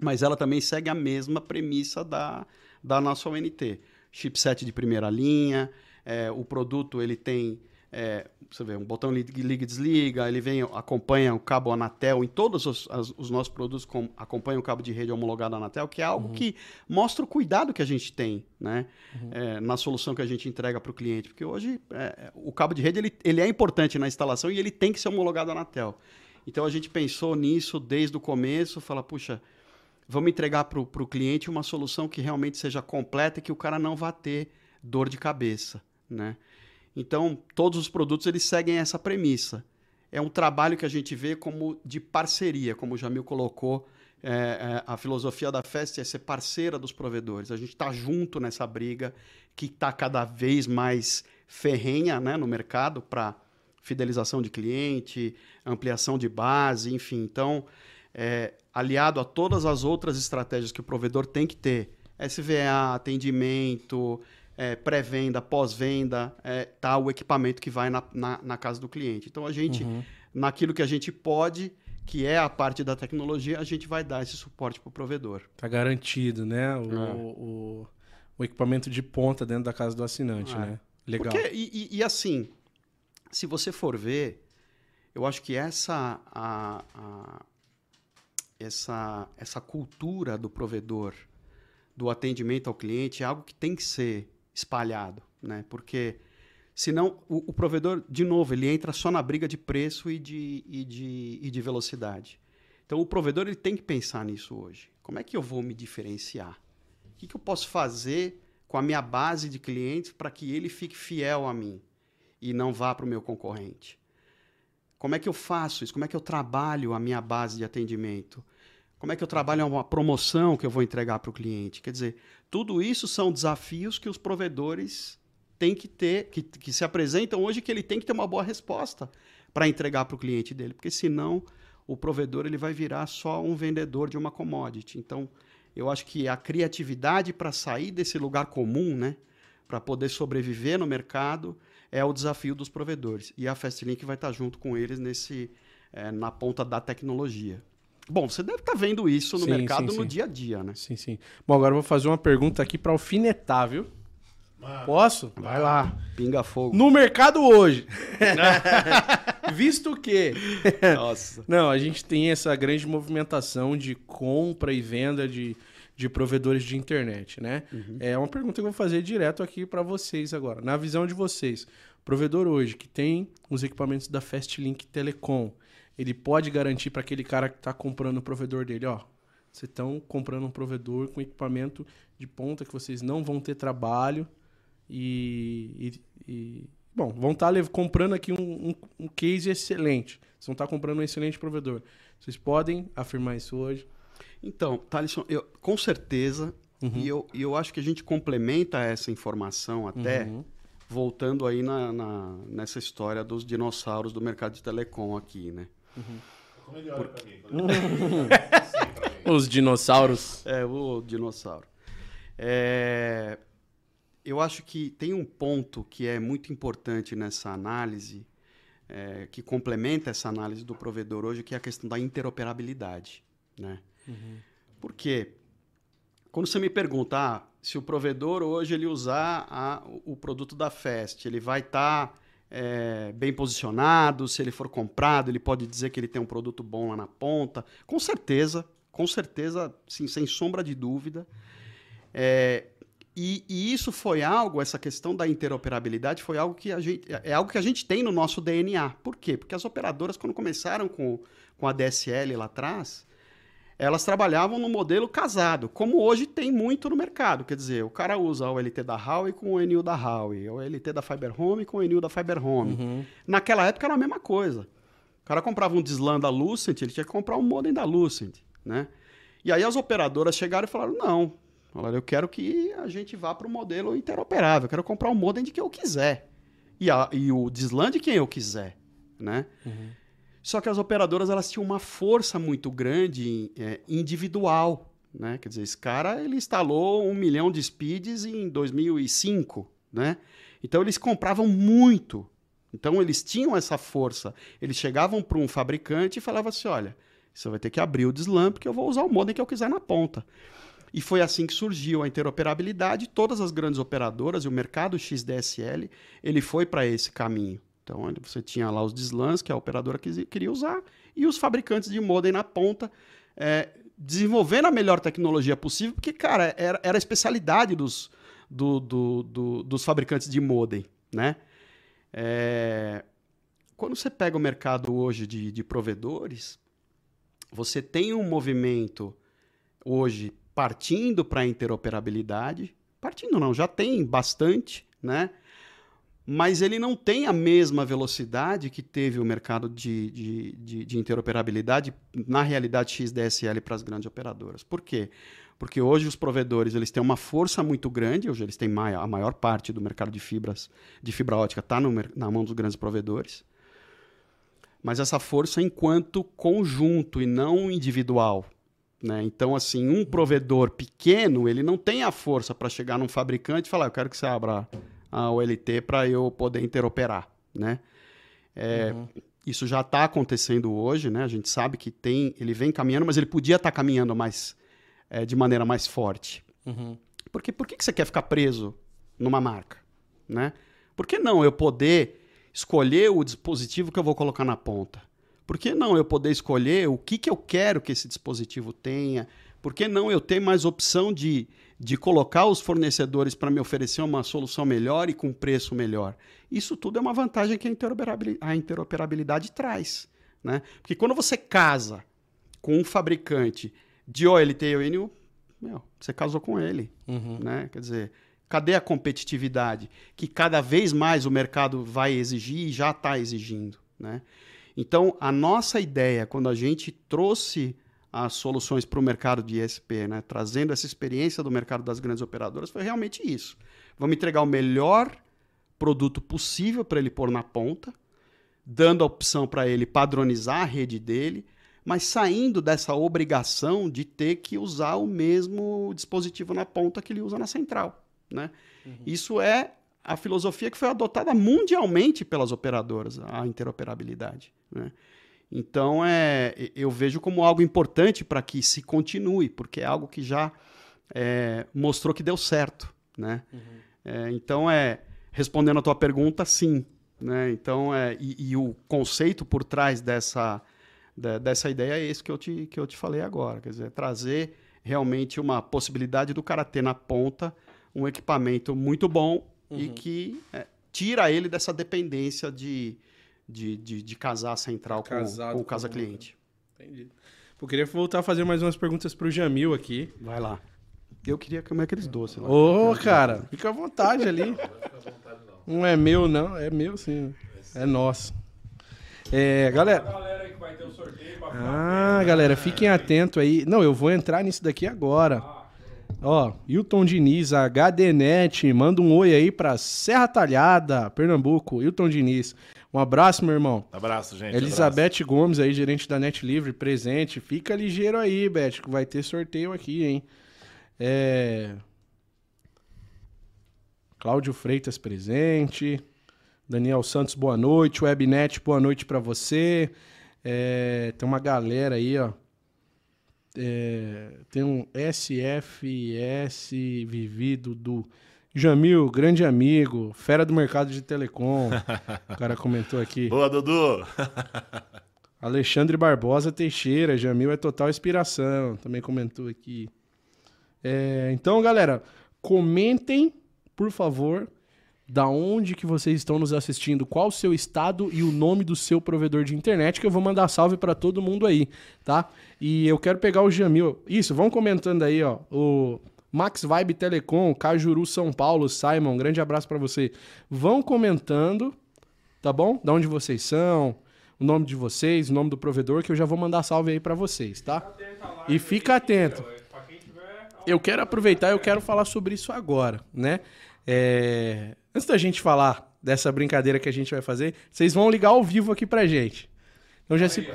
Mas ela também segue a mesma premissa da, da nossa ONT. Chipset de primeira linha, é, o produto ele tem, é, você vê, um botão liga e desliga, ele vem, acompanha o cabo Anatel, em todos os, as- os nossos produtos com, acompanha o cabo de rede homologado Anatel, que é algo que mostra o cuidado que a gente tem né, é, na solução que a gente entrega para o cliente. Porque hoje é, o cabo de rede ele, ele é importante na instalação e ele tem que ser homologado Anatel. Então a gente pensou nisso desde o começo, fala, puxa, vamos entregar para o cliente uma solução que realmente seja completa e que o cara não vá ter dor de cabeça, né? Então, todos os produtos eles seguem essa premissa. É um trabalho que a gente vê como de parceria, como o Jamil colocou, é, é, a filosofia da festa é ser parceira dos provedores. A gente está junto nessa briga que está cada vez mais ferrenha né, no mercado para fidelização de cliente, ampliação de base, enfim. Então, é, aliado a todas as outras estratégias que o provedor tem que ter, SVA, atendimento, é, pré-venda, pós-venda, é, tá o equipamento que vai na, na, na casa do cliente. Então, a gente, naquilo que a gente pode, que é a parte da tecnologia, a gente vai dar esse suporte para o provedor. Tá garantido, né? O, É. o, o equipamento de ponta dentro da casa do assinante, É. né? Legal. Porque, e, e- e assim, se você for ver, eu acho que essa, a- a- essa, essa cultura do provedor, do atendimento ao cliente, é algo que tem que ser espalhado, né? Porque senão o, o provedor, de novo, ele entra só na briga de preço e de, e de, e de velocidade. Então o provedor ele tem que pensar nisso hoje. Como é que eu vou me diferenciar? O que, que eu posso fazer com a minha base de clientes para que ele fique fiel a mim e não vá para o meu concorrente? Como é que eu faço isso? Como é que eu trabalho a minha base de atendimento? Como é que eu trabalho uma promoção que eu vou entregar para o cliente? Quer dizer, tudo isso são desafios que os provedores têm que ter, que, que se apresentam hoje, que ele tem que ter uma boa resposta para entregar para o cliente dele, porque senão o provedor ele vai virar só um vendedor de uma commodity. Então, eu acho que a criatividade para sair desse lugar comum, né, para poder sobreviver no mercado, é o desafio dos provedores. E a Fastlink vai estar junto com eles nesse eh, na ponta da tecnologia. Bom, você deve estar vendo isso no Sim, mercado sim, no sim. dia a dia, né? Sim, sim. Bom, agora eu vou fazer uma pergunta aqui para alfinetar, viu? Posso? Vai lá, pinga fogo. No mercado hoje. [LAUGHS] Visto que Nossa. Não, a gente tem essa grande movimentação de compra e venda de, de provedores de internet, né? Uhum. É uma pergunta que eu vou fazer direto aqui para vocês agora. Na visão de vocês, provedor hoje que tem os equipamentos da Fastlink Telecom, ele pode garantir para aquele cara que está comprando o provedor dele, ó, vocês estão comprando um provedor com equipamento de ponta que vocês não vão ter trabalho e, e, e bom, vão estar tá comprando aqui um, um, um, case excelente. Vocês vão estar tá comprando um excelente provedor. Vocês podem afirmar isso hoje? Então, Thaleson, eu, com certeza, uhum. e eu, eu acho que a gente complementa essa informação até uhum. voltando aí na, na, nessa história dos dinossauros do mercado de telecom aqui, né? Uhum. Por... [LAUGHS] Os dinossauros. É, o dinossauro. É... Eu acho que tem um ponto que é muito importante nessa análise, é, que complementa essa análise do provedor hoje, que é a questão da interoperabilidade. Né? Uhum. Por quê? Quando você me pergunta ah, se o provedor hoje ele usar a, o produto da Fest, ele vai estar tá, é, bem posicionado, se ele for comprado, ele pode dizer que ele tem um produto bom lá na ponta. Com certeza, com certeza, sim, sem sombra de dúvida. É, e, e, isso foi algo, essa questão da interoperabilidade foi algo que a gente é algo que a gente tem no nosso DNA. Por quê? Porque as operadoras, quando começaram com, com a DSL lá atrás, elas trabalhavam no modelo casado, como hoje tem muito no mercado. Quer dizer, o cara usa o LT da Huawei com o Enil da Huawei, o LT da Fiber Home com o Enil da Fiber Home. Uhum. Naquela época era a mesma coisa. O cara comprava um Dislan da Lucent, ele tinha que comprar um modem da Lucent, né? E aí as operadoras chegaram e falaram, não, eu quero que a gente vá para o modelo interoperável, eu quero comprar um modem de quem eu quiser. E, a, e o Dislan de quem eu quiser, né? Uhum. Só que as operadoras elas tinham uma força muito grande é, individual. Né? Quer dizer, esse cara ele instalou um milhão de speeds em 2005. Né? Então eles compravam muito. Então eles tinham essa força. Eles chegavam para um fabricante e falavam assim: olha, você vai ter que abrir o deslamp porque eu vou usar o modem que eu quiser na ponta. E foi assim que surgiu a interoperabilidade. Todas as grandes operadoras e o mercado XDSL ele foi para esse caminho. Então, você tinha lá os DSLANs, que a operadora queria usar, e os fabricantes de modem na ponta, é, desenvolvendo a melhor tecnologia possível, porque, cara, era, era a especialidade dos, do, do, do, dos fabricantes de modem, né? É, quando você pega o mercado hoje de, de provedores, você tem um movimento hoje partindo para a interoperabilidade, partindo não, já tem bastante, né? Mas ele não tem a mesma velocidade que teve o mercado de, de, de, de interoperabilidade na realidade XDSL para as grandes operadoras. Por quê? Porque hoje os provedores eles têm uma força muito grande, hoje eles têm a maior parte do mercado de fibras, de fibra ótica está na mão dos grandes provedores. Mas essa força enquanto conjunto e não individual. Né? Então, assim, um provedor pequeno, ele não tem a força para chegar num fabricante e falar, eu quero que você abra a OLT para eu poder interoperar, né? É, uhum. Isso já está acontecendo hoje, né? A gente sabe que tem, ele vem caminhando, mas ele podia estar tá caminhando mais é, de maneira mais forte. Uhum. Porque por que, que você quer ficar preso numa marca, né? Por que não eu poder escolher o dispositivo que eu vou colocar na ponta? Por que não eu poder escolher o que, que eu quero que esse dispositivo tenha? Por que não eu ter mais opção de, de colocar os fornecedores para me oferecer uma solução melhor e com preço melhor? Isso tudo é uma vantagem que a interoperabilidade, a interoperabilidade traz. Né? Porque quando você casa com um fabricante de OLT e ONU, meu, você casou com ele. Uhum. Né? Quer dizer, cadê a competitividade que cada vez mais o mercado vai exigir e já está exigindo? Né? Então, a nossa ideia, quando a gente trouxe as soluções para o mercado de ISP, né? trazendo essa experiência do mercado das grandes operadoras, foi realmente isso. Vamos entregar o melhor produto possível para ele pôr na ponta, dando a opção para ele padronizar a rede dele, mas saindo dessa obrigação de ter que usar o mesmo dispositivo na ponta que ele usa na central. Né? Uhum. Isso é a filosofia que foi adotada mundialmente pelas operadoras, a interoperabilidade. Né? Então, é, eu vejo como algo importante para que se continue, porque é algo que já é, mostrou que deu certo. Né? Uhum. É, então, é, respondendo a tua pergunta, sim. Né? Então, é, e, e, o conceito por trás dessa, dessa ideia é esse que eu te, que eu te falei agora. Quer dizer, trazer realmente uma possibilidade do cara ter na ponta um equipamento muito bom e Uhum. que é, tira ele dessa dependência de, de, de, de casar central com, com o com casa o- cliente. Entendi. Eu queria voltar a fazer mais umas perguntas pro Jamil aqui. Vai lá. Eu queria comer aqueles doces lá. Ô, cara, fica à vontade ali. Não é meu, não. É meu, sim. É nosso. É, galera. galera aí que vai ter o sorteio pra Ah, galera, fiquem atentos aí. Não, eu vou entrar nisso daqui agora. Ó, Hilton Diniz, HDNet, manda um oi aí pra Serra Talhada, Pernambuco. Hilton Diniz. Um abraço, meu irmão. Abraço, gente. Elizabeth Gomes aí, gerente da Net Livre, presente. Fica ligeiro aí, Beth, que vai ter sorteio aqui, hein? É... Cláudio Freitas presente. Daniel Santos, boa noite. Webnet, boa noite pra você. É, Tem uma galera aí, ó. É, Tem um SFS Vivido do Jamil, grande amigo, fera do mercado de telecom. [LAUGHS] o cara comentou aqui. Boa, Dudu. [LAUGHS] Alexandre Barbosa Teixeira, Jamil é total inspiração, também comentou aqui. É, então, galera, comentem, por favor, da onde que vocês estão nos assistindo, qual o seu estado e o nome do seu provedor de internet, que eu vou mandar salve para todo mundo aí, tá? E eu quero pegar o Jamil. Isso, vão comentando aí, ó. O Max Vibe Telecom, Cajuru São Paulo, Simon, grande abraço para você. Vão comentando, tá bom? Da onde vocês são, o nome de vocês, o nome do provedor, que eu já vou mandar salve aí pra vocês, tá? E fica atento. Eu quero aproveitar, eu quero falar sobre isso agora, né? É, Antes da gente falar dessa brincadeira que a gente vai fazer, vocês vão ligar ao vivo aqui pra gente. Então já se,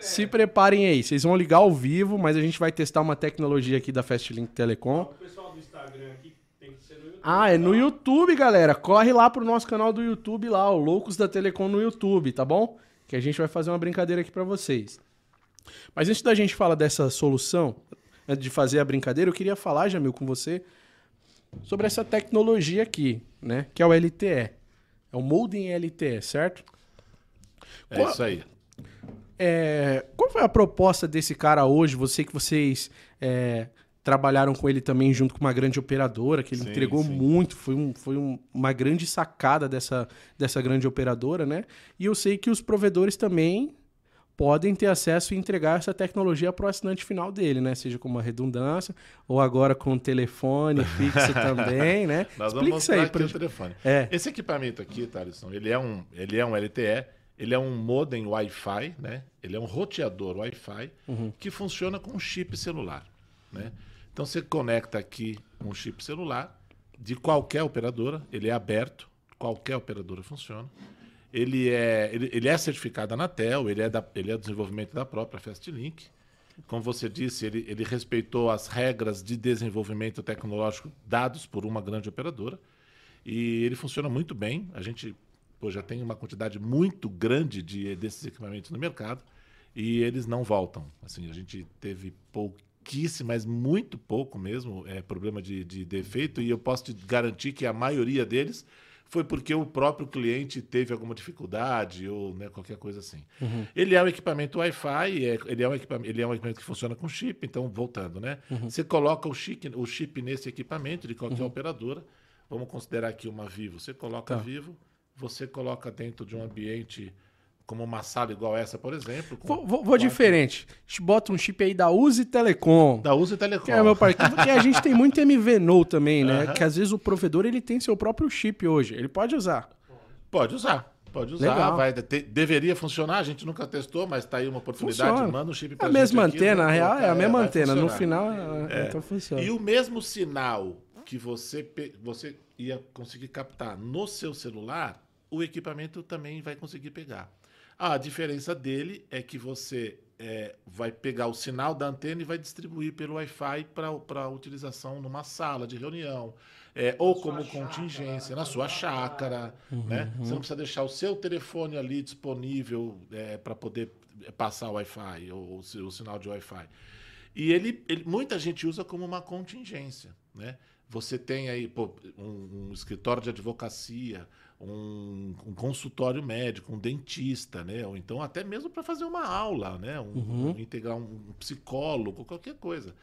se preparem aí, vocês vão ligar ao vivo, mas a gente vai testar uma tecnologia aqui da Fastlink Telecom. O pessoal do Instagram aqui tem que ser no YouTube. Ah, é no YouTube, galera. Corre lá pro nosso canal do YouTube lá, o Loucos da Telecom no YouTube, tá bom? Que a gente vai fazer uma brincadeira aqui pra vocês. Mas antes da gente falar dessa solução, antes de fazer a brincadeira, eu queria falar, Jamil, com você sobre essa tecnologia aqui, né? Que é o LTE. É o Modem LTE, certo? É Qual- isso aí. É, qual foi a proposta desse cara hoje? Você que vocês é, trabalharam com ele também junto com uma grande operadora, que ele Sim, entregou sim. muito, foi, um- foi um- uma grande sacada dessa, dessa grande operadora, né? E eu sei que os provedores também podem ter acesso e entregar essa tecnologia para o assinante final dele, né? Seja com uma redundância, ou agora com telefone [LAUGHS] fixo também, né? Nós vamos Explica mostrar pra o telefone. É. Esse equipamento aqui, Thaleson, ele é um, ele é um LTE, ele é um modem Wi-Fi, né? Ele é um roteador Wi-Fi Uhum. que funciona com um chip celular, né? Então você conecta aqui um chip celular de qualquer operadora, ele é aberto, qualquer operadora funciona. Ele é, ele, ele é certificado da Anatel, ele é, da, ele é desenvolvimento da própria Fastlink. Como você disse, ele, ele respeitou as regras de desenvolvimento tecnológico dados por uma grande operadora. E ele funciona muito bem. A gente pô, já tem uma quantidade muito grande de, desses equipamentos no mercado e eles não voltam. Assim, a gente teve pouquíssimo, mas muito pouco mesmo, é, problema de, de defeito, e eu posso te garantir que a maioria deles foi porque o próprio cliente teve alguma dificuldade ou né, qualquer coisa assim. Ele é um equipamento Wi-Fi, é- ele, é um equipamento, ele é um equipamento que funciona com chip, então voltando, né? Você coloca o chip, o chip nesse equipamento de qualquer operadora. Vamos considerar aqui uma Vivo. Você coloca Tá. Vivo, você coloca dentro de um ambiente como uma sala igual essa, por exemplo. Vou, vou- vou diferente. A gente bota um chip aí da Uzi Telecom. Da Uzi Telecom. Que é meu parque. Porque a gente tem muito MVNO também, né? Aham. Que às vezes o provedor ele tem seu próprio chip hoje. Ele pode usar. Pode usar. Pode usar. Legal. Vai, te- deveria funcionar, a gente nunca testou, mas tá aí uma oportunidade. Funciona. Manda um chip É pra a mesma aqui, antena, na real, é a colocar, mesma vai antena. No final, é, então funciona. E o mesmo sinal que você, você ia conseguir captar no seu celular, o equipamento também vai conseguir pegar. A diferença dele é que você é, vai pegar o sinal da antena e vai distribuir pelo Wi-Fi para utilização numa sala de reunião, é, ou como contingência, na sua chácara. Né? Você não precisa deixar o seu telefone ali disponível para poder é, passar o Wi-Fi ou o sinal de Wi-Fi. E ele, ele- muita gente usa como uma contingência, né? Você tem aí pô, um, um escritório de advocacia, um, um consultório médico, um dentista, né? Ou então até mesmo para fazer uma aula, né? Um, um- integrar um psicólogo, qualquer coisa.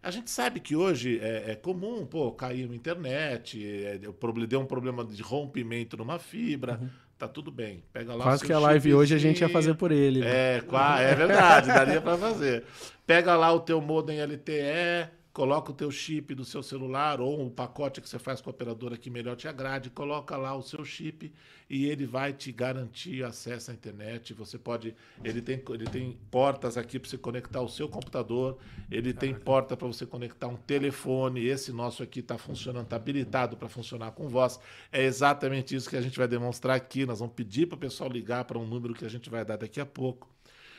A gente sabe que hoje é, é comum, pô, cair na internet, é, deu um problema de rompimento numa fibra, tá tudo bem. Pega lá Quase que a live hoje a gente ia fazer por ele. né? é, é verdade, daria para fazer. Pega lá o teu modem LTE, coloca o teu chip do seu celular ou um pacote que você faz com a operadora que melhor te agrade, coloca lá o seu chip e ele vai te garantir acesso à internet. Você pode, ele tem, ele tem portas aqui para você conectar o seu computador, ele tem porta para você conectar um telefone. Esse nosso aqui está funcionando, está habilitado para funcionar com voz. É exatamente isso que a gente vai demonstrar aqui. Nós vamos pedir para o pessoal ligar para um número que a gente vai dar daqui a pouco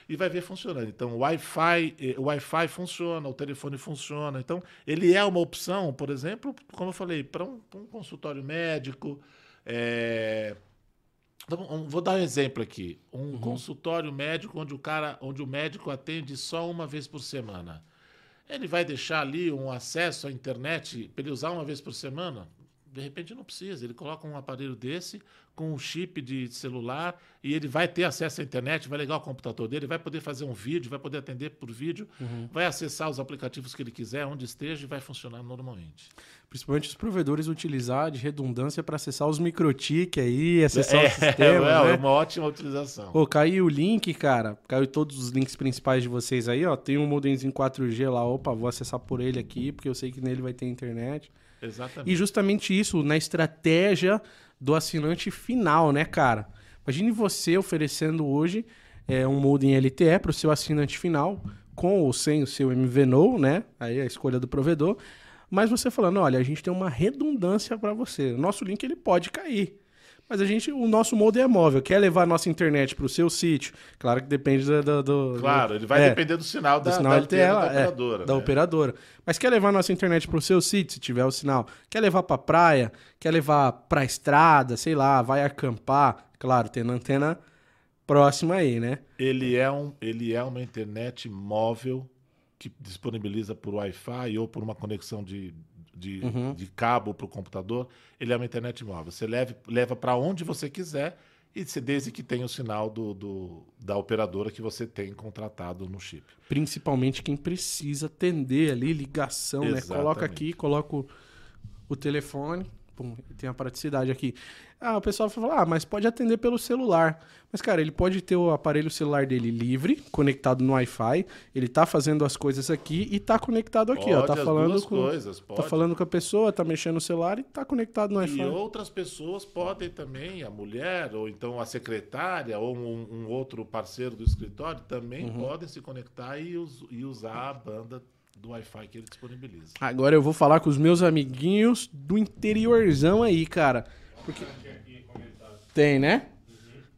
e vai ver funcionando. Então, o Wi-Fi, eh, o Wi-Fi funciona, o telefone funciona. Então, ele é uma opção, por exemplo, como eu falei, para um, um consultório médico. é, então, um- vou dar um exemplo aqui. Um consultório médico onde o cara, onde o médico atende só uma vez por semana. Ele vai deixar ali um acesso à internet para ele usar uma vez por semana? De repente não precisa. Ele coloca um aparelho desse com um chip de celular e ele vai ter acesso à internet, vai ligar o computador dele, vai poder fazer um vídeo, vai poder atender por vídeo, vai acessar os aplicativos que ele quiser, onde esteja e vai funcionar normalmente. Principalmente os provedores utilizar de redundância para acessar os microtik aí, acessar o [LAUGHS] é, sistema, é né? uma ótima utilização. Pô, caiu o link, cara. Caiu todos os links principais de vocês aí, ó. Tem um modemzinho 4G lá, opa, vou acessar por ele aqui, porque eu sei que nele vai ter internet. Exatamente. E justamente isso, na estratégia do assinante final, né, cara? Imagine você oferecendo hoje é, um modem LTE para o seu assinante final, com ou sem o seu MVNO, né? Aí a escolha do provedor. Mas você falando, olha, a gente tem uma redundância para você. Nosso link ele pode cair. Mas a gente, o nosso modem é móvel. Quer levar a nossa internet para o seu sítio? Claro que depende do. do- do- Claro, ele vai é, depender do sinal da, do sinal da LTE da é, operadora. da né? operadora. Mas quer levar nossa internet pro seu sítio, se tiver o sinal? Quer levar pra praia? Quer levar pra estrada? Sei lá, vai acampar? Claro, tendo antena próxima aí, né? Ele é, um, ele é uma internet móvel que disponibiliza por Wi-Fi ou por uma conexão de, de, Uhum. de cabo para o computador. Ele é uma internet móvel. Você leva, leva para onde você quiser e desde que tenha o sinal do, do- da operadora que você tem contratado no chip. Principalmente quem precisa atender ali, ligação, né? Exatamente. Coloca aqui, coloca o, o telefone, pum, tem a praticidade aqui. Ah, o pessoal fala, ah, mas pode atender pelo celular. Mas, cara, ele pode ter o aparelho celular dele livre, conectado no Wi-Fi, ele tá fazendo as coisas aqui e tá conectado aqui, ó. Pode Tá as falando duas com. coisas, Tá falando com a pessoa, tá mexendo no celular e tá conectado no E Wi-Fi. outras pessoas podem também, a mulher, ou então a secretária, ou um, um outro parceiro do escritório, também Uhum. podem se conectar e, us- e usar a banda do Wi-Fi que ele disponibiliza. Agora eu vou falar com os meus amiguinhos do interiorzão aí, cara. Porque... Tem, né?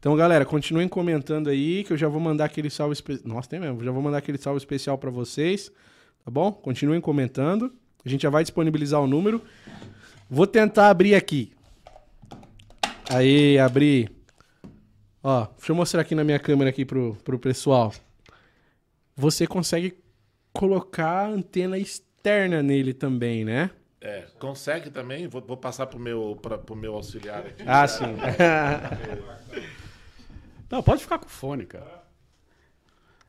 Então, galera, continuem comentando aí que eu já vou mandar aquele salve especial. Nossa, tem mesmo. Já vou mandar aquele salve especial pra vocês. Tá bom? Continuem comentando. A gente já vai disponibilizar o número. Vou tentar abrir aqui. Aí, abri. Ó, deixa eu mostrar aqui na minha câmera aqui pro, pro pessoal. Você consegue colocar antena externa nele também, né? É, consegue também, vou, vou passar pro meu, pra, pro meu auxiliar aqui. Ah, sim. [LAUGHS] Não, pode ficar com fone, cara.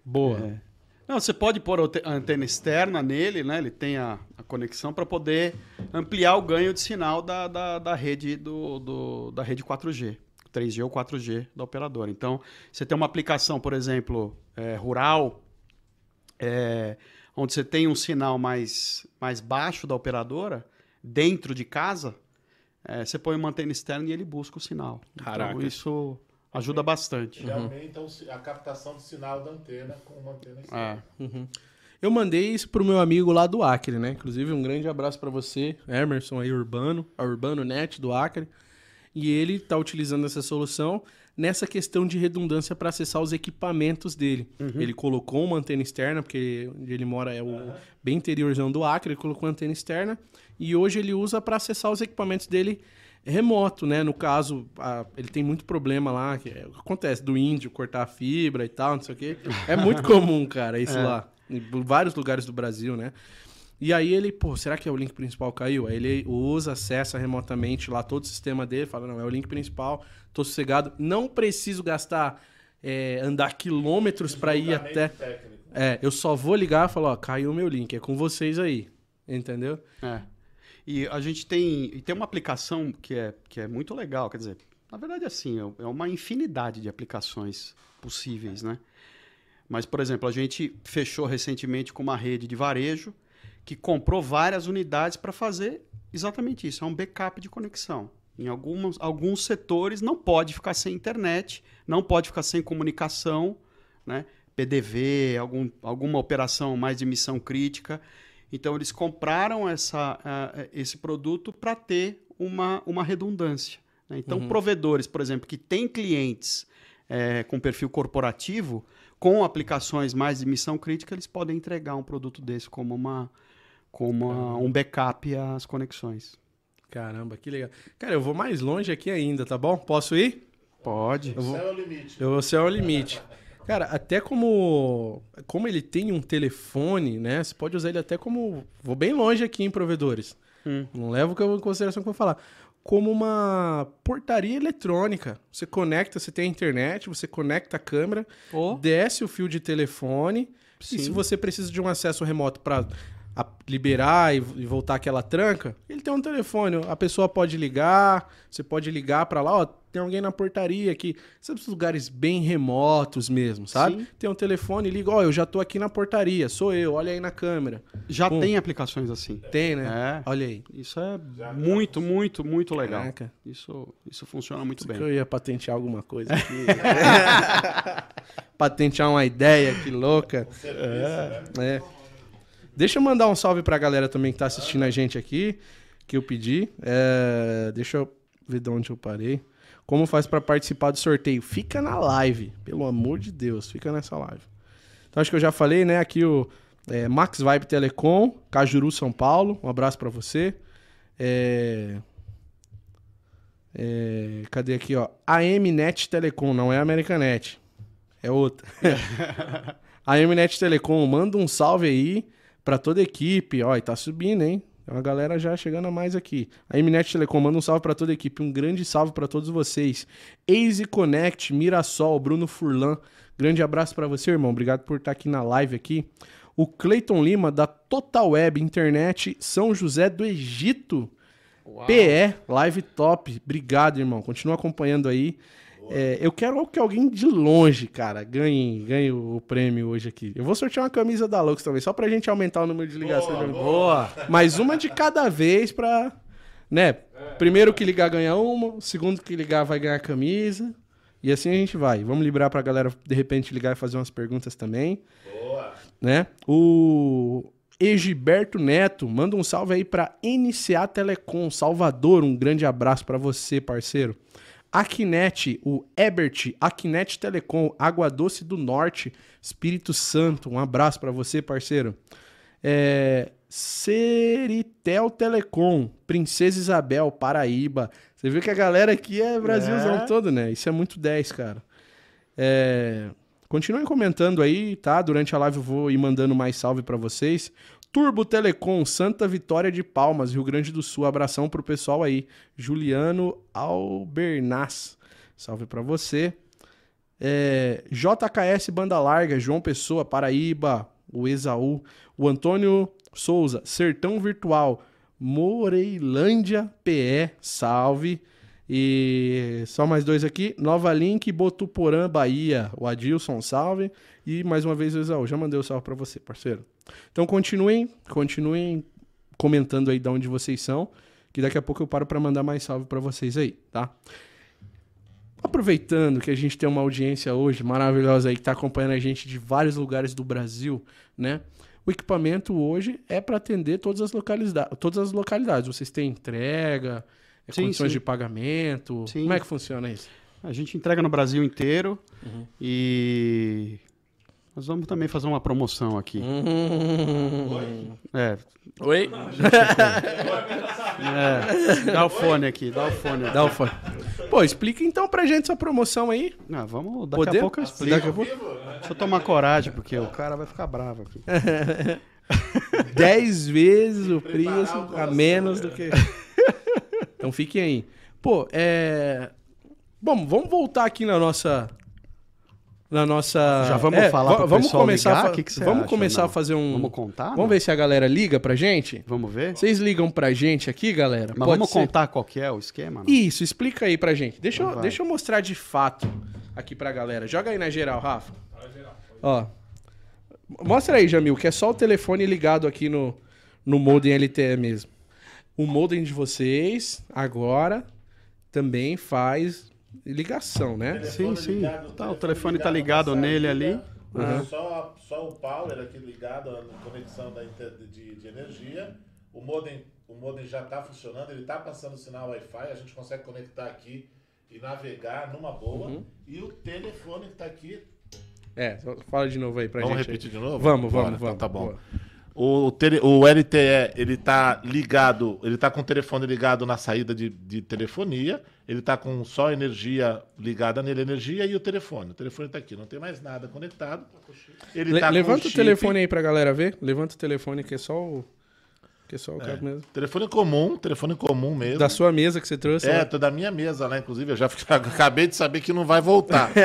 Boa. É. Não, você pode pôr a ante- a antena externa nele, né? Ele tem a, a conexão para poder ampliar o ganho de sinal da, da, da rede do, do- da rede 4G, 3G ou 4G da operadora. Então, você tem uma aplicação, por exemplo, é, rural, é, onde você tem um sinal mais, mais baixo da operadora, dentro de casa, é, você põe uma antena externa e ele busca o sinal. Caraca. Então, isso ajuda bastante. Ele aumenta o si- a captação de sinal da antena com uma antena externa. É. Eu mandei isso pro meu amigo lá do Acre, né? Inclusive, um grande abraço pra você, Emerson aí, Urbano, a Urbano Net do Acre. E ele tá utilizando essa solução nessa questão de redundância para acessar os equipamentos dele. Ele colocou uma antena externa, porque onde ele mora é o bem interiorzão do Acre, ele colocou uma antena externa e hoje ele usa para acessar os equipamentos dele remoto, né? No caso, a- ele tem muito problema lá, que é- acontece do índio cortar a fibra e tal, não sei o quê. É muito [LAUGHS] comum, cara, isso lá. Em vários lugares do Brasil, né? E aí ele, pô, será que é o link principal caiu? Aí ele usa, acessa remotamente lá todo o sistema dele, fala, não, é o link principal, tô sossegado, não preciso gastar, é, andar quilômetros para ir até... técnico. É, eu só vou ligar e falar, ó, caiu o meu link, é com vocês aí. Entendeu? É. E a gente tem, tem uma aplicação que é, que é muito legal, quer dizer, na verdade assim, é uma infinidade de aplicações possíveis, né? Mas, por exemplo, a gente fechou recentemente com uma rede de varejo que comprou várias unidades para fazer exatamente isso, é um backup de conexão. Em algumas, alguns setores não pode ficar sem internet, não pode ficar sem comunicação, né? PDV, algum, alguma operação mais de missão crítica. Então, eles compraram essa, uh, esse produto para ter uma, uma redundância. Né? Então, Uhum. provedores, por exemplo, que têm clientes eh, com perfil corporativo, com aplicações mais de missão crítica, eles podem entregar um produto desse como, uma, como uma- um backup às conexões. Caramba, que legal. Cara, eu vou mais longe aqui ainda, tá bom? Posso ir? Pode. Eu vou... é o limite. Vou ser o limite. Cara, até como como ele tem um telefone, né? Você pode usar ele até como. Vou bem longe aqui em provedores. Hum. Não levo o em consideração que eu vou falar. Como uma portaria eletrônica. Você conecta, você tem a internet, você conecta a câmera, Oh, desce o fio de telefone. Sim. E se você precisa de um acesso remoto para liberar e, e voltar aquela tranca, ele tem um telefone. A pessoa pode ligar, você pode ligar para lá, ó, tem alguém na portaria aqui. Esses lugares bem remotos mesmo, sabe? Sim. Tem um telefone, liga, ó, eu já tô aqui na portaria, sou eu, olha aí na câmera. já Pum. tem aplicações assim. Tem, né? É. Olha aí. Isso é muito, muito, muito legal. Caraca. Isso, isso funciona muito Isso bem. que eu ia patentear alguma coisa aqui. [LAUGHS] patentear uma ideia, que louca. É. Deixa eu mandar um salve pra galera também que tá assistindo a gente aqui, que eu pedi. É, Deixa eu ver de onde eu parei. Como faz pra participar do sorteio? Fica na live, pelo amor de Deus, fica nessa live. Então acho que eu já falei, né? Aqui o é, Max Vibe Telecom, Cajuru, São Paulo. Um abraço pra você. É... É, cadê aqui, ó? AMNet Telecom, não é Americanet. É outra. [LAUGHS] AMNet Telecom, manda um salve aí pra toda a equipe. Ó, e tá subindo, hein? Tem uma galera já chegando a mais aqui. A Mnet Telecom manda um salve pra toda a equipe. Um grande salve pra todos vocês. Easy Connect, Mirassol, Bruno Furlan. Grande abraço pra você, irmão. Obrigado por estar aqui na live aqui. O Cleiton Lima, da Total Web Internet São José do Egito. PE, live top. Obrigado, irmão. Continua acompanhando aí. É, eu quero que alguém de longe, cara, ganhe, ganhe o prêmio hoje aqui. Eu vou sortear uma camisa da Lux também, só pra gente aumentar o número de ligações. Boa! Mas uma de cada vez pra. Né? Primeiro que ligar ganha uma, segundo que ligar vai ganhar a camisa. E assim a gente vai. Vamos liberar pra galera de repente ligar e fazer umas perguntas também. Boa. Né? O Egiberto Neto manda um salve aí pra NCA Telecom Salvador. Um grande abraço pra você, parceiro. Aquinet, o Ebert, Aquinet Telecom, Água Doce do Norte, Espírito Santo. Um abraço pra você, parceiro. É, Seritel Telecom, Princesa Isabel, Paraíba. Você viu que a galera aqui é Brasilzão É. todo, né? Isso é muito 10, cara. É, Continuem comentando aí, tá? Durante a live eu vou ir mandando mais salve pra vocês. Turbo Telecom, Santa Vitória de Palmas, Rio Grande do Sul. Abração pro pessoal aí. Juliano Albernaz. Salve pra você. É, JKS Banda Larga, João Pessoa, Paraíba, o Exaú, o Antônio Souza, Sertão Virtual, Moreilândia PE, salve. E só mais dois aqui, Nova Link, Botuporã, Bahia, o Adilson, salve. E mais uma vez o Exaú, já mandei o salve pra você, parceiro. Então continuem, continuem comentando aí de onde vocês são, que daqui a pouco eu paro pra mandar mais salve pra vocês aí, tá? Aproveitando que a gente tem uma audiência hoje maravilhosa aí que está acompanhando a gente de vários lugares do Brasil, né? O equipamento hoje é para atender todas as, localidades, todas as localidades. Vocês têm entrega, é, Sim, condições sim. de pagamento. Sim. Como é que funciona isso? A gente entrega no Brasil inteiro Uhum. e nós vamos também fazer uma promoção aqui. Hum. É, Oi? é, dá o fone aqui, dá o fone. Dá o fone. Pô, explica então pra gente essa promoção aí. Ah, vamos, daqui Poder? a pouco eu explico. Daqui a pouco? Deixa eu tomar coragem, porque o cara vai ficar bravo aqui. [LAUGHS] 10 vezes o preço a menos do que. [LAUGHS] Então fiquem aí. Pô, é. Bom, vamos voltar aqui na nossa. Na nossa. Já vamos É, falar pro vamos começar a ligar? O que que Vamos acha, começar não? a fazer um. Vamos contar? Vamos ver se a galera liga pra gente. Vamos ver? Vocês ligam pra gente aqui, galera? Mas Pode vamos ser? contar qual que é o esquema? não? Isso, explica aí pra gente. Deixa, eu, Então deixa eu mostrar de fato aqui pra galera. Joga aí na geral, Rafa. Ó. Mostra aí, Jamil, que é só o telefone ligado aqui no, no modem LTE mesmo. O modem de vocês agora também faz ligação, né? Sim, sim. ligado, Tá, o telefone tá ligado nele ali. saída, Só, só o power aqui ligado na conexão da inter- de, de energia. O modem, o modem já está funcionando, ele está passando sinal Wi-Fi, a gente consegue conectar aqui e navegar numa boa. Uhum. E o telefone que está aqui. É, fala de novo aí pra vamos gente. repetir de novo? Vamos, Bora, vamos, então vamos. Tá bom. Boa. O, tele- o LTE, ele tá ligado, ele tá com o telefone ligado na saída de, de telefonia, ele tá com só energia ligada nele, energia e o telefone. O telefone tá aqui, não tem mais nada conectado. Ele Le- tá levanta o chip. telefone aí pra galera ver. Levanta o telefone que é só o. Que é só o cara mesmo. Telefone comum, telefone comum mesmo. Da sua mesa que você trouxe. É, né? da minha mesa lá, inclusive. Eu já fiquei- [LAUGHS] acabei de saber que não vai voltar. [LAUGHS]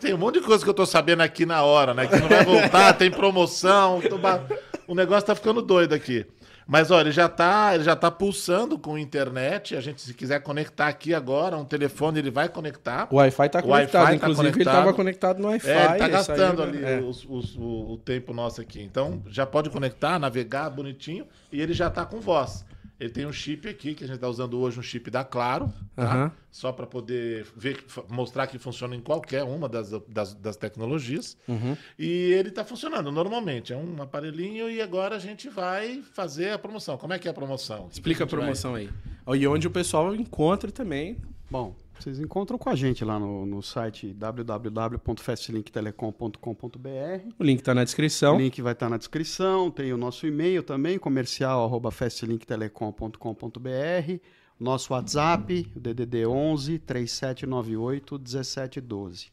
tem um monte de coisa que eu tô sabendo aqui na hora, né? Que não vai voltar, [LAUGHS] tem promoção. ba- O negócio tá ficando doido aqui. Mas olha, ele já tá, ele já tá pulsando com internet. A gente, se quiser conectar aqui agora, um telefone, ele vai conectar. O Wi-Fi tá conectado. Wi-Fi tá Inclusive, ele conectado. tava conectado no Wi-Fi. É, ele tá aí gastando né? ali É. os- os- o, o tempo nosso aqui. Então, já pode conectar, navegar bonitinho. E ele já tá com voz. Ele tem um chip aqui, que a gente tá usando hoje, um chip da Claro. tá? Aham. Só para poder ver, mostrar que funciona em qualquer uma das, das, das tecnologias. Uhum. E ele tá funcionando normalmente. É um aparelhinho e agora a gente vai fazer a promoção. Como é que é a promoção? Explica a vai- promoção aí. Ó, E onde o pessoal encontra também. Bom, vocês encontram com a gente lá no, no site www.fastlinktelecom.com.br. O link tá na O descrição. link vai estar na descrição, tem o nosso e-mail também, comercial arroba fastlinktelecom.com.br, nosso WhatsApp, o DDD 11 3798 1712.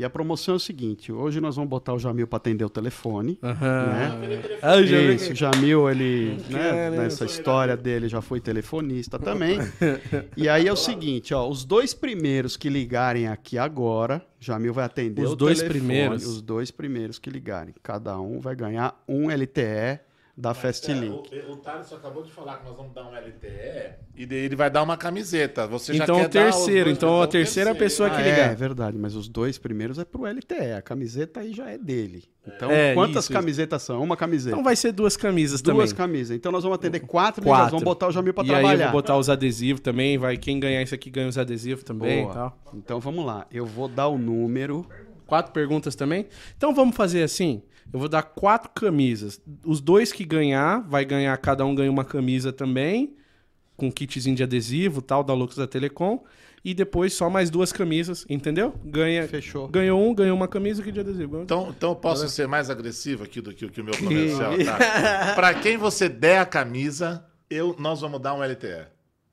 E a promoção é o seguinte, hoje nós vamos botar o Jamil para atender o telefone. Aham. Né? Ah, já vi Isso, o Jamil, ele, né, nessa história dele, já foi telefonista também. [LAUGHS] e aí é o seguinte, ó, os dois primeiros que ligarem aqui agora, Jamil vai atender Os o dois telefone, primeiros? Os dois primeiros que ligarem. Cada um vai ganhar um LTE da Fastlink. É, o, o Thales acabou de falar que nós vamos dar um LTE e daí ele vai dar uma camiseta. Você já Então quer o terceiro, dar os dois- então a o terceira pessoa Ah, que é, ligar. é verdade, mas os dois primeiros é pro LTE. A camiseta aí já é dele. Então, É, quantas isso, camisetas são? Uma camiseta. Então vai ser duas camisas Duas também. camisas. Então nós vamos atender quatro, Quatro. nós vamos botar o Jamil pra e aí eu trabalhar. vou botar os adesivos também. Vai, quem ganhar isso aqui ganha os adesivos também. Então vamos lá. Eu vou dar o número. Quatro perguntas também. Então vamos fazer assim. Eu vou dar quatro camisas. Os dois que ganhar, vai ganhar, cada um ganha uma camisa também, com kitzinho de adesivo, tal, da Lux da Telecom. E depois só mais duas camisas, entendeu? Ganha, Fechou. ganhou um, ganhou uma camisa, kit de adesivo. Então, então eu posso ser mais agressivo aqui do que, o que o meu comercial, tá? Pra quem você der a camisa, eu, nós vamos dar um LTE.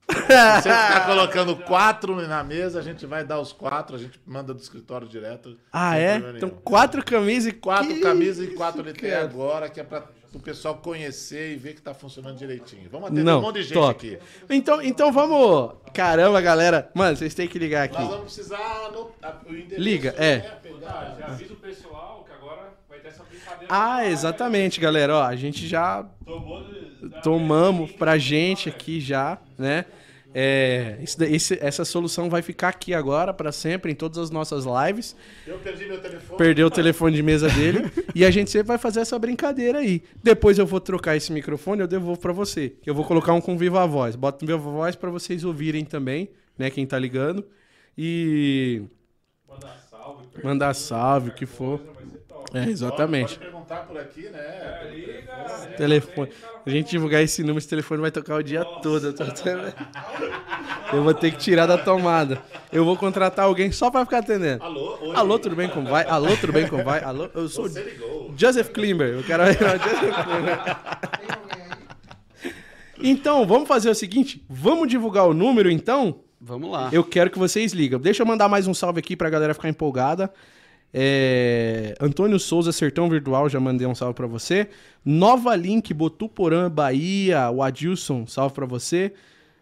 Se você ficar colocando quatro na mesa, a gente vai dar os quatro, a gente manda do escritório direto. Ah, é? Então quatro camisas e Quatro Que camisas e quatro LTE cara. agora, que é pra o pessoal conhecer e ver que tá funcionando direitinho. Vamos atender Não, um monte de gente top. aqui. Então, então vamos. Caramba, galera. Mano, vocês têm que ligar aqui. Nós vamos precisar no, Liga, é. né, Ah, já avisa o pessoal que agora vai ter essa brincadeira. Ah, exatamente, galera. Ó, a gente já Tomou de- tomamos pra gente aqui já, né? É, esse- essa solução vai ficar aqui agora pra sempre em todas as nossas lives. Eu perdi meu telefone. Perdeu o telefone de mesa dele e a gente sempre vai fazer essa brincadeira aí. Depois eu vou trocar esse microfone, eu devolvo pra você. Eu vou colocar um com viva voz. Bota viva voz pra vocês ouvirem também, né, quem tá ligando. E Mandar salve. mandar salve, o que for. É, exatamente. pode perguntar por aqui, né? É, liga. é, Telefone. A gente divulgar esse número, esse telefone vai tocar o dia todo. Eu, tô Eu vou ter que tirar da tomada. Eu vou contratar alguém só pra ficar atendendo. Alô, oi. Alô, tudo bem como vai? Alô, tudo bem como vai? Alô, eu sou Você ligou. Joseph Klimber. Eu quero Joseph Klimber. Então, vamos fazer o seguinte, vamos divulgar o número então? Vamos lá. Eu quero que vocês ligam. Deixa eu mandar mais um salve aqui pra galera ficar empolgada. É, Antônio Souza, Sertão Virtual, já mandei um salve pra você. Nova Link, Botuporã, Bahia, o Adilson, salve pra você.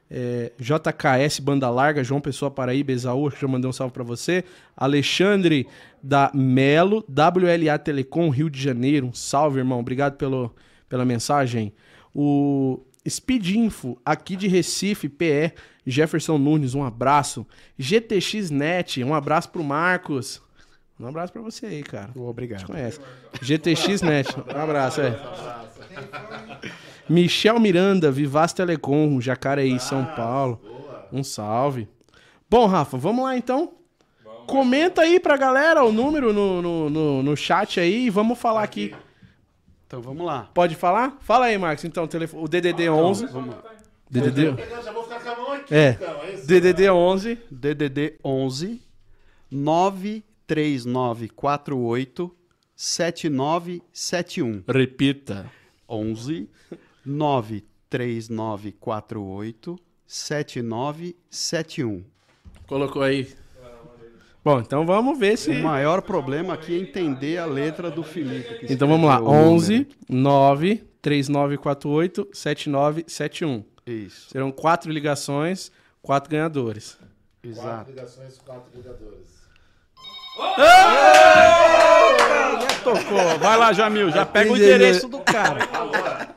é, JKS Banda Larga, João Pessoa Paraíba, Exaú, já mandei um salve pra você. Alexandre da Melo, WLA Telecom, Rio de Janeiro. Um salve, irmão. Obrigado pelo, pela mensagem. O Speed Info, aqui de Recife, PE. Jefferson Nunes, um abraço. GTX Net, um abraço pro Marcos. Um abraço pra você aí, cara. Te Obrigado. conhece. GTX Net. Um abraço, é. Michel Miranda, Vivaz Telecom, Jacareí, São Paulo. Um salve. Bom, Rafa, vamos lá então. Comenta aí pra galera o número no, no, no, no chat aí e vamos falar aqui. Então vamos lá. Pode falar? Fala aí, Marcos. Então, o, telefone, o DDD 11. DDD, Já vou ficar com a mão aqui, É. então, é isso? DDD 11. DDD 11 93948 7971. Repita. 11 93948 7971. Colocou aí. Bom, então vamos ver se. O maior problema aqui é entender a letra do Felipe. que Então vamos lá. escreveu o número. 11 9 3948 7971. Isso, Serão quatro ligações, quatro ganhadores. exato. ligações, quatro ligadores. Tocou. Vai lá, Jamil, já pega o endereço do cara.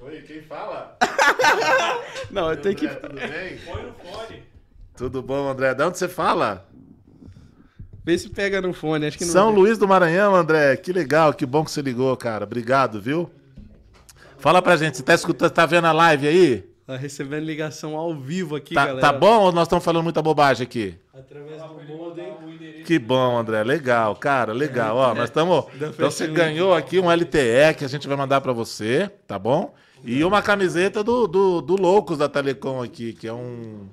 Oi, quem fala? Não, eu tenho que. Tudo bem? Põe no fone. Tudo bom, André? De onde você fala? Vê se pega no fone, acho que não. São Luís do Maranhão, André. Que legal, que bom que você ligou, cara. Obrigado, viu? Fala pra gente, você tá escutando, tá vendo a live aí? Tá recebendo ligação ao vivo aqui, Tá, galera. tá bom ou nós estamos falando muita bobagem aqui? Através do modem. Que bom, André. Legal, cara, legal. Ó, nós estamos. [LAUGHS] Então você ganhou aqui um LTE que a gente vai mandar pra você, tá bom? E uma camiseta do, do, do Loucos da Telecom aqui, que é um,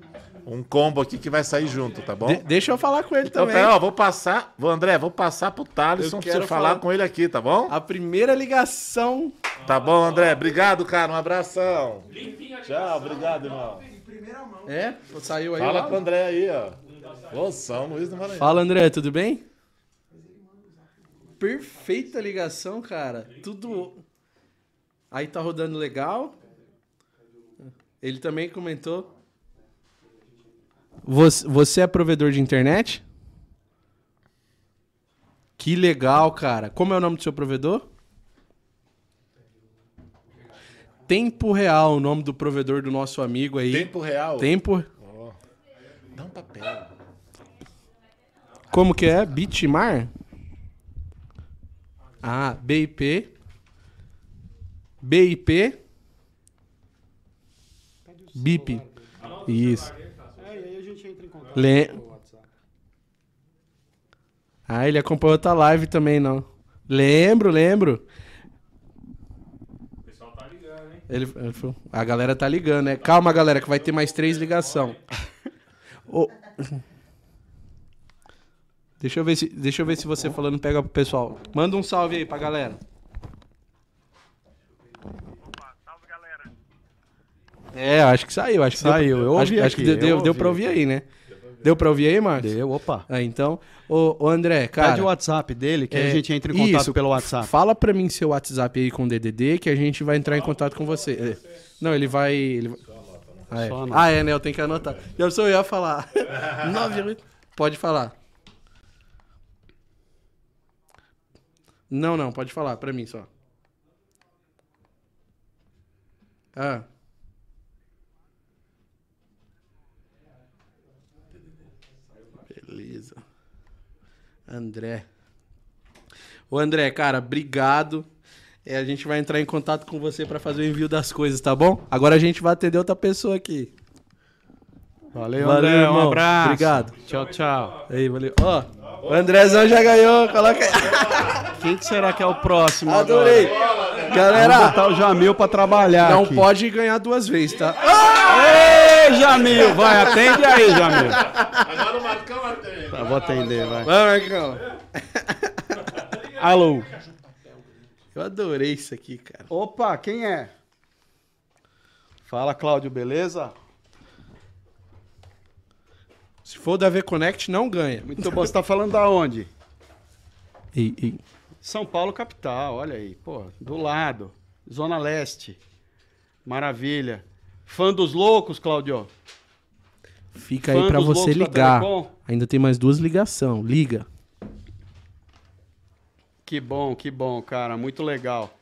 um combo aqui que vai sair junto, tá bom? De- deixa eu falar com ele Então, também. ó, vou passar. Vou, André, vou passar pro Thaleson pra você falar falar- com ele aqui, tá bom? A primeira ligação. Tá bom, André. Obrigado, cara. Um abração. Tchau, obrigado, irmão. É? Saiu aí. Fala áudio? com o André aí, ó. Ô, São Luís do Maranhão. Fala, André, tudo bem? Perfeita ligação, cara. Tudo. Aí tá rodando legal. Ele também comentou. Você, você é provedor de internet? Que legal, cara. Como é o nome do seu provedor? Tempo Real, o nome do provedor do nosso amigo aí. Tempo real. Tempo. Dá um papel. Como que é? Bitmar? Ah, BIP. BIP. BIP. Isso. É, e aí a gente entra em contato Le-. Ah, ele acompanhou outra live também, não. Lembro, lembro. O pessoal tá ligando, hein? Ele, ele falou, a galera tá ligando, né? Calma, galera, que vai ter mais três ligação. Ô, [LAUGHS] Deixa eu ver se, deixa eu ver se você falando pega pro pessoal. Manda um salve aí pra galera. É, acho que saiu, acho que Saiu, deu, eu acho, ouvi acho que aqui, deu, deu, eu deu pra ouvir aí, né? Deu pra ouvir aí, Marcos? Deu, opa. Ah, então, ô, ô André, cara, Pede o WhatsApp dele, que é, a gente entra em contato isso, pelo WhatsApp. Fala pra mim seu WhatsApp aí com o DDD que a gente vai entrar em contato com você. É. Não, ele vai. Ele... vai- Ah, é. Só anota. Ah, é, né? Eu tenho que anotar. Eu sou eu ia falar. [LAUGHS] Pode falar. Não, não, pode falar pra mim só. Ah. Beleza. André. Ô André, cara, obrigado. É, a gente vai entrar em contato com você pra fazer o envio das coisas, tá bom? Agora a gente vai atender outra pessoa aqui. Valeu, Valeu, André. Um irmão. abraço. Obrigado. Tchau, tchau. Aí, valeu. Ó, o Andrezão já ganhou. Coloca aí. Quem que será que é o próximo Adorei. agora? Vamos Galera, botar o Jamil pra trabalhar não aqui. pode ganhar duas vezes, tá? Ei, Jamil, vai, atende aí, Jamil. Agora o Marcão atende. Vou atender, vai. Vai, Marcão. Alô. Eu adorei isso aqui, cara. Opa, quem é? Fala, Cláudio, beleza? Se for da V-Connect, não ganha. Muito bom. Você tá falando da onde? Ei, ei. São Paulo, capital, olha aí. Pô, do lado. Zona Leste. Maravilha. Fã dos loucos, Claudio? Fica aí Fã pra dos você ligar. Ainda tem mais duas ligação. Liga. Que bom, que bom, cara, muito legal.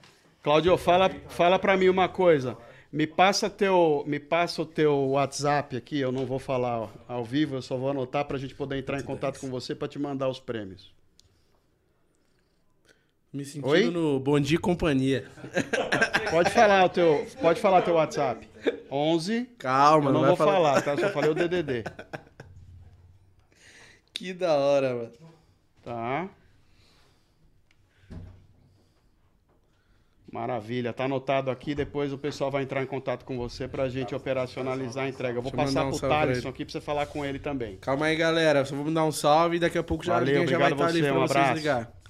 Claudio, fala, fala para mim uma coisa. Me passa teu, me passa o teu WhatsApp aqui. Eu não vou falar ao vivo, eu só vou anotar para a gente poder entrar em contato com você para te mandar os prêmios. Me sentindo Oi? no Bom Dia e Companhia. Pode falar o teu, pode falar teu WhatsApp. 11. Calma, Eu não vai vou falar. falar, tá? Só falei o DDD. Que da hora, mano. Tá? Maravilha, tá anotado aqui. Depois o pessoal vai entrar em contato com você pra gente operacionalizar a entrega. Eu vou Deixa passar um pro Thaleson aqui pra você falar com ele também. Calma aí, galera. Só vou dar um salve e daqui a pouco já, Valeu, já vai obrigado estar ali você, pra um vocês abraço. ligar.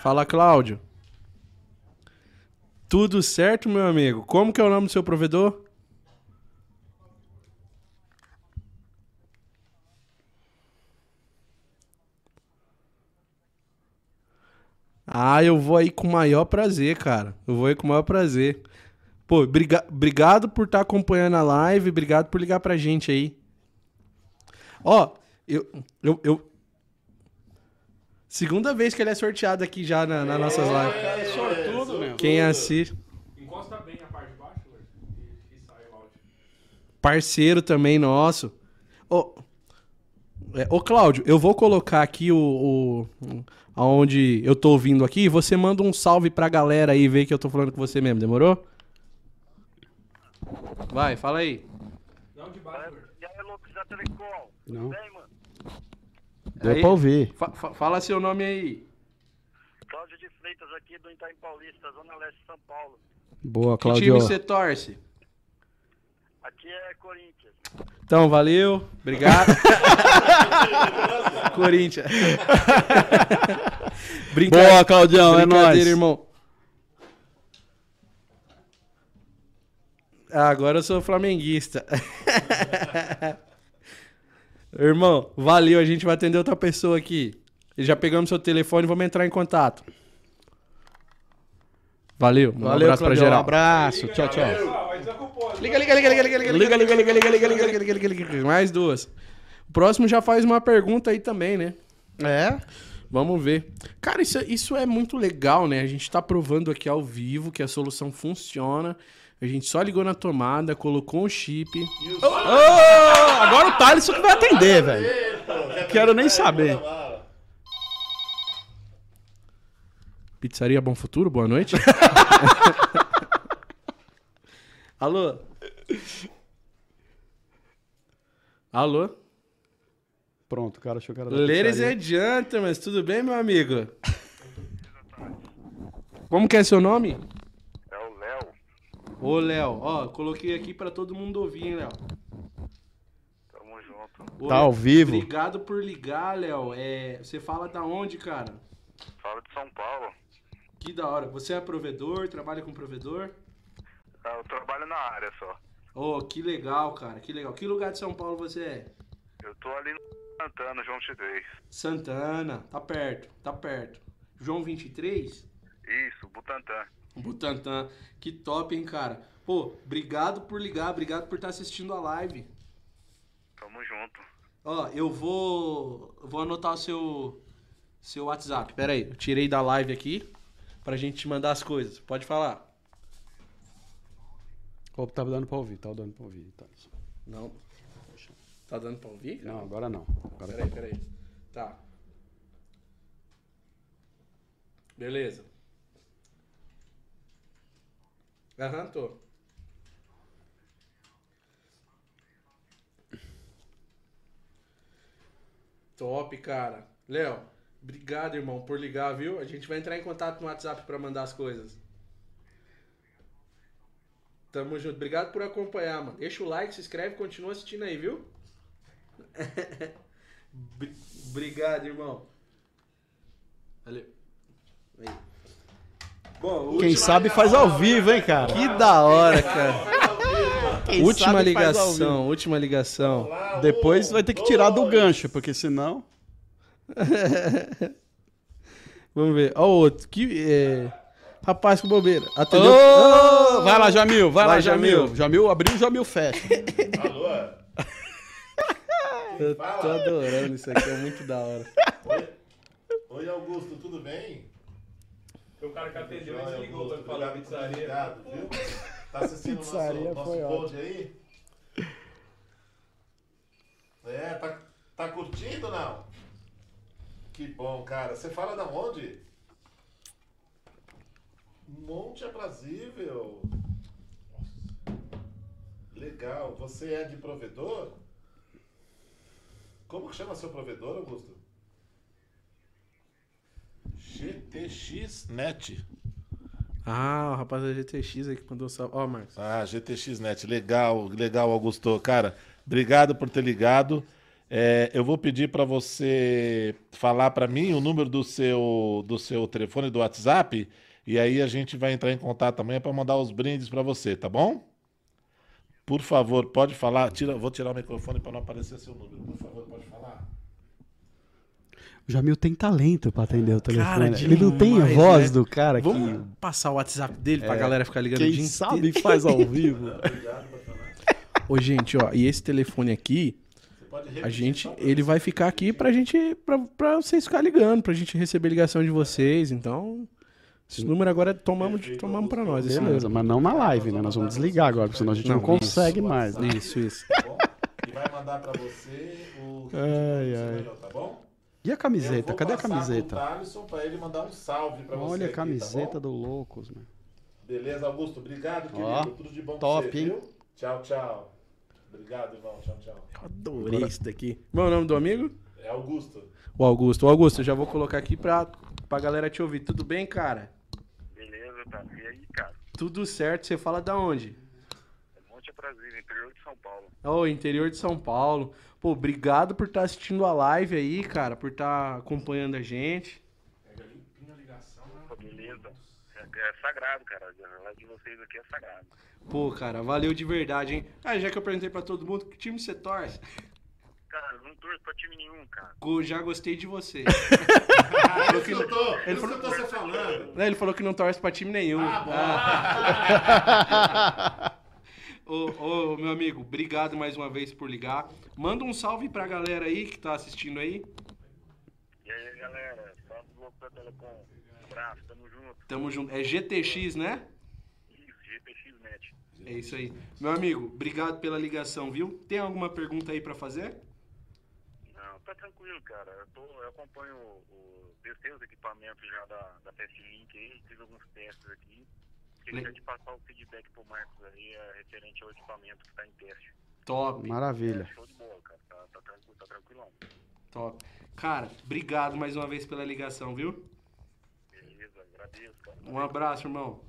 Fala, Cláudio. Tudo certo, meu amigo? Como que é o nome do seu provedor? Ah, eu vou aí com o maior prazer, cara. Eu vou aí com o maior prazer. Pô, briga- obrigado por estar acompanhando a live, obrigado por ligar pra gente aí. Ó, eu, eu, eu- Segunda vez que ele é sorteado aqui já na, nas nossas lives. É sortudo, meu. Quem assiste. Encosta bem a parte de baixo, e, e sai o áudio. Parceiro também nosso. Ô, é, ô Cláudio, eu vou colocar aqui o, o. Aonde eu tô ouvindo aqui. e Você manda um salve pra galera aí ver que eu tô falando com você mesmo, demorou? Vai, fala aí. Não, de baixo. E aí, loucos da Telecom? Não. Tudo bem, mano? Deu Aí. pra ouvir. Fa- fa- fala seu nome aí. Cláudio de Freitas aqui do Itaim Paulista, Zona Leste de São Paulo. Boa, Que Claudio. time você torce? Aqui é Corinthians. Então, valeu. Obrigado. [LAUGHS] Corinthians. [LAUGHS] Brinca- Boa, Claudião, é Brincadeira, nóis. irmão. Ah, agora eu sou flamenguista. [LAUGHS] irmão, valeu. A gente vai atender outra pessoa aqui. Já pegamos seu telefone e vamos entrar em contato. Valeu. Um Valeu, abraço pra Claudião. Um geral. abraço. Tchau, tchau. Ah, liga, liga, liga, liga, liga, liga, liga, liga, liga, liga, liga, liga, liga, liga, liga. Mais duas. O próximo já faz uma pergunta aí também, né? É? Vamos ver. Cara, isso, isso é muito legal, né? A gente tá provando aqui ao vivo que a solução funciona. A gente só ligou na tomada, colocou um chip. Ô, agora o Thaleson que vai atender, velho. Quero nem saber. Pizzaria Bom Futuro, boa noite. [LAUGHS] Alô? Alô? Pronto, o cara achou que era da Ladies and gentlemen, tudo bem, meu amigo? Como que é seu nome? Ô, Léo, ó, coloquei aqui pra todo mundo ouvir, hein, Léo. Tamo junto. Ô, Tá Léo, ao vivo? Obrigado por ligar, Léo. É, você fala da onde, cara? Fala de São Paulo. Que da hora. Você é provedor, trabalha com provedor? Ah, Eu trabalho na área só. Oh, que legal, cara, que legal. Que lugar de São Paulo você é? Eu tô ali no Santana, João X3. Santana, tá perto, tá perto. João 23? Isso, Butantã. Butantã. Que top, hein, cara. Pô, obrigado por ligar, obrigado por estar assistindo a live. Tamo junto. Ó, eu vou. Vou anotar o seu. Seu WhatsApp. Pera aí, eu tirei da live aqui pra gente te mandar as coisas. Pode falar. Pô, tá dando pra ouvir, tá dando pra ouvir. Thaleson. Não. Tá dando pra ouvir? Não, agora não. Agora Peraí, peraí. Tá. Beleza. Aham, tô. Top, cara. Léo, obrigado, irmão, por ligar, viu? A gente vai entrar em contato no WhatsApp pra mandar as coisas. Tamo junto. Obrigado por acompanhar, mano. Deixa o like, se inscreve, continua assistindo aí, viu? [LAUGHS] Bri- Obrigado, irmão. Valeu. Aí. Bom, Quem sabe faz ao vivo, hein, cara? Que da hora, cara. Quem última ligação, última ligação. Depois vai ter que tirar do gancho, porque senão. [LAUGHS] Vamos ver. Ó, o outro. Que, é... Rapaz, que bobeira. Atendeu. Ô, vai lá, Jamil, vai, lá, Vai, Jamil. Jamil. Jamil abriu, Jamil fecha. [LAUGHS] Alô? [LAUGHS] Eu tô adorando isso aqui, é muito da hora. Oi? Oi, Augusto, tudo bem? Foi o cara que atendeu e desligou pra falar obrigado pizzaria. ligado, viu? Tá assistindo o Pizzaria nosso, nosso foi pod aí? É, tá, tá curtindo ou não? Que bom, cara. Você fala da onde? Monte Aprazível. Legal. Você é de provedor? Como que chama seu provedor, Augusto? GTX Net. Ah, o rapaz da GTX aí que mandou salve. Ó, Marcos. Ah, GTX Net, legal, legal, Augusto. Cara, obrigado por ter ligado. É, eu vou pedir para você falar para mim o número do seu, do seu telefone do WhatsApp e aí a gente vai entrar em contato também para mandar os brindes para você, tá bom? Por favor, pode falar. Tira, vou tirar o microfone para não aparecer seu número. Por favor, pode falar. O Jamil tem talento pra atender o telefone. Cara, Ele não tem a demais, voz né? do cara que Vamos passar o WhatsApp dele pra galera ficar ligando quem sabe inteiro? faz ao vivo. [LAUGHS] Ô, gente, ó, e esse telefone aqui, a gente, pra ele vai ficar aqui pra gente, pra, pra vocês ficar ligando, pra gente receber ligação de vocês, então... Esse número agora tomamos, tomamos pra nós. esse Beleza, mas não na live, né? Nós vamos desligar agora, porque senão a gente não, Não, consegue mais. né? Isso, isso. Tá bom? E vai mandar para você o que Ai, ai. melhor, tá bom? E a camiseta? Cadê a camiseta? Thaleson pra ele mandar um salve pra você. Olha a aqui, camiseta tá bom? do Loucos, mano. Beleza, Augusto? Obrigado, querido. Ó, Tudo de bom top, pra você, hein? viu? Tchau, tchau. Obrigado, irmão. Tchau, tchau. Eu adorei isso daqui. Qual é o nome do amigo? É Augusto. O Augusto. O Augusto, eu já vou colocar aqui pra, pra galera te ouvir. Tudo bem, cara? Beleza, tá? E aí, cara? Tudo certo. Você fala da onde? É Monte Aprazível, interior de São Paulo. Ô, interior de São Paulo. Pô, obrigado por estar assistindo a live aí, cara, por estar acompanhando a gente. Beleza. É, é sagrado, cara. A live de vocês aqui é sagrado. Pô, cara, valeu de verdade, hein? Ah, já que eu perguntei pra todo mundo, que time você torce? Cara, eu não torço pra time nenhum, cara. Já gostei de você. [LAUGHS] Ah, ele escutou, ele ele falou- escutou você falando. Né, Ele falou que não torce pra time nenhum. [LAUGHS] Ô, ô, meu amigo, obrigado mais uma vez por ligar. Manda um salve pra galera aí que tá assistindo aí. E aí, galera? Salve do Louco da Telecom. Abraço, tamo junto. Tamo junto. É GTX, né? Isso, GPX Net. É isso aí. Meu amigo, obrigado pela ligação, viu? Tem alguma pergunta aí pra fazer? Não, tá tranquilo, cara. Eu, tô, eu acompanho o. o os equipamentos já da, da Link aí, fiz alguns testes aqui. Queria te passar o feedback pro Marcos aí, é, referente ao equipamento que tá em teste. Top, Maravilha. É, show de bola, cara. Tá, tá, tranquilo, tá tranquilão. top. Cara, obrigado mais uma vez pela ligação, viu? Beleza, agradeço, cara. Um abraço, irmão.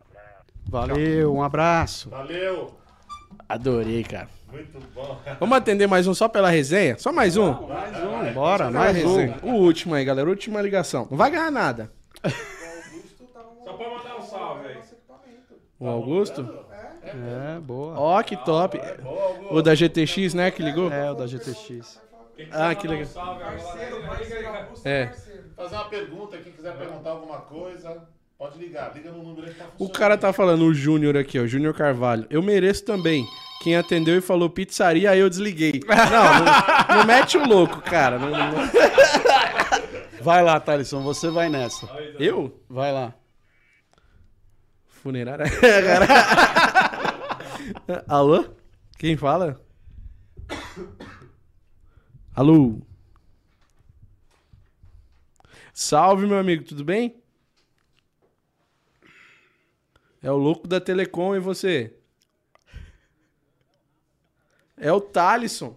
Abraço. Valeu, um abraço. Valeu. Adorei, cara. Muito bom. [LAUGHS] Vamos atender mais um só pela resenha? Só mais um? Mais um, bora, mais um. resenha. O último aí, galera. Última ligação. Não vai ganhar nada. Só pra mandar um salve aí. O Augusto? É, boa. Ó, que top. O da GTX, né, que ligou? É, o da GTX. Ah, que legal. Liga aí. É. Fazer uma pergunta, quem quiser perguntar alguma coisa, pode ligar. Liga no número aí que tá O funcionando. cara tá falando, o Júnior aqui, ó, o Júnior Carvalho. Eu mereço também. Quem atendeu e falou pizzaria, aí eu desliguei. [LAUGHS] Não, não, não mete o louco, cara. Não- não- Vai lá, Thalisson, você vai nessa. Eu? Vai lá. Funerária. [LAUGHS] Alô? Quem fala? Alô? Salve, meu amigo, tudo bem? É o louco da Telecom e você? É o Thalisson.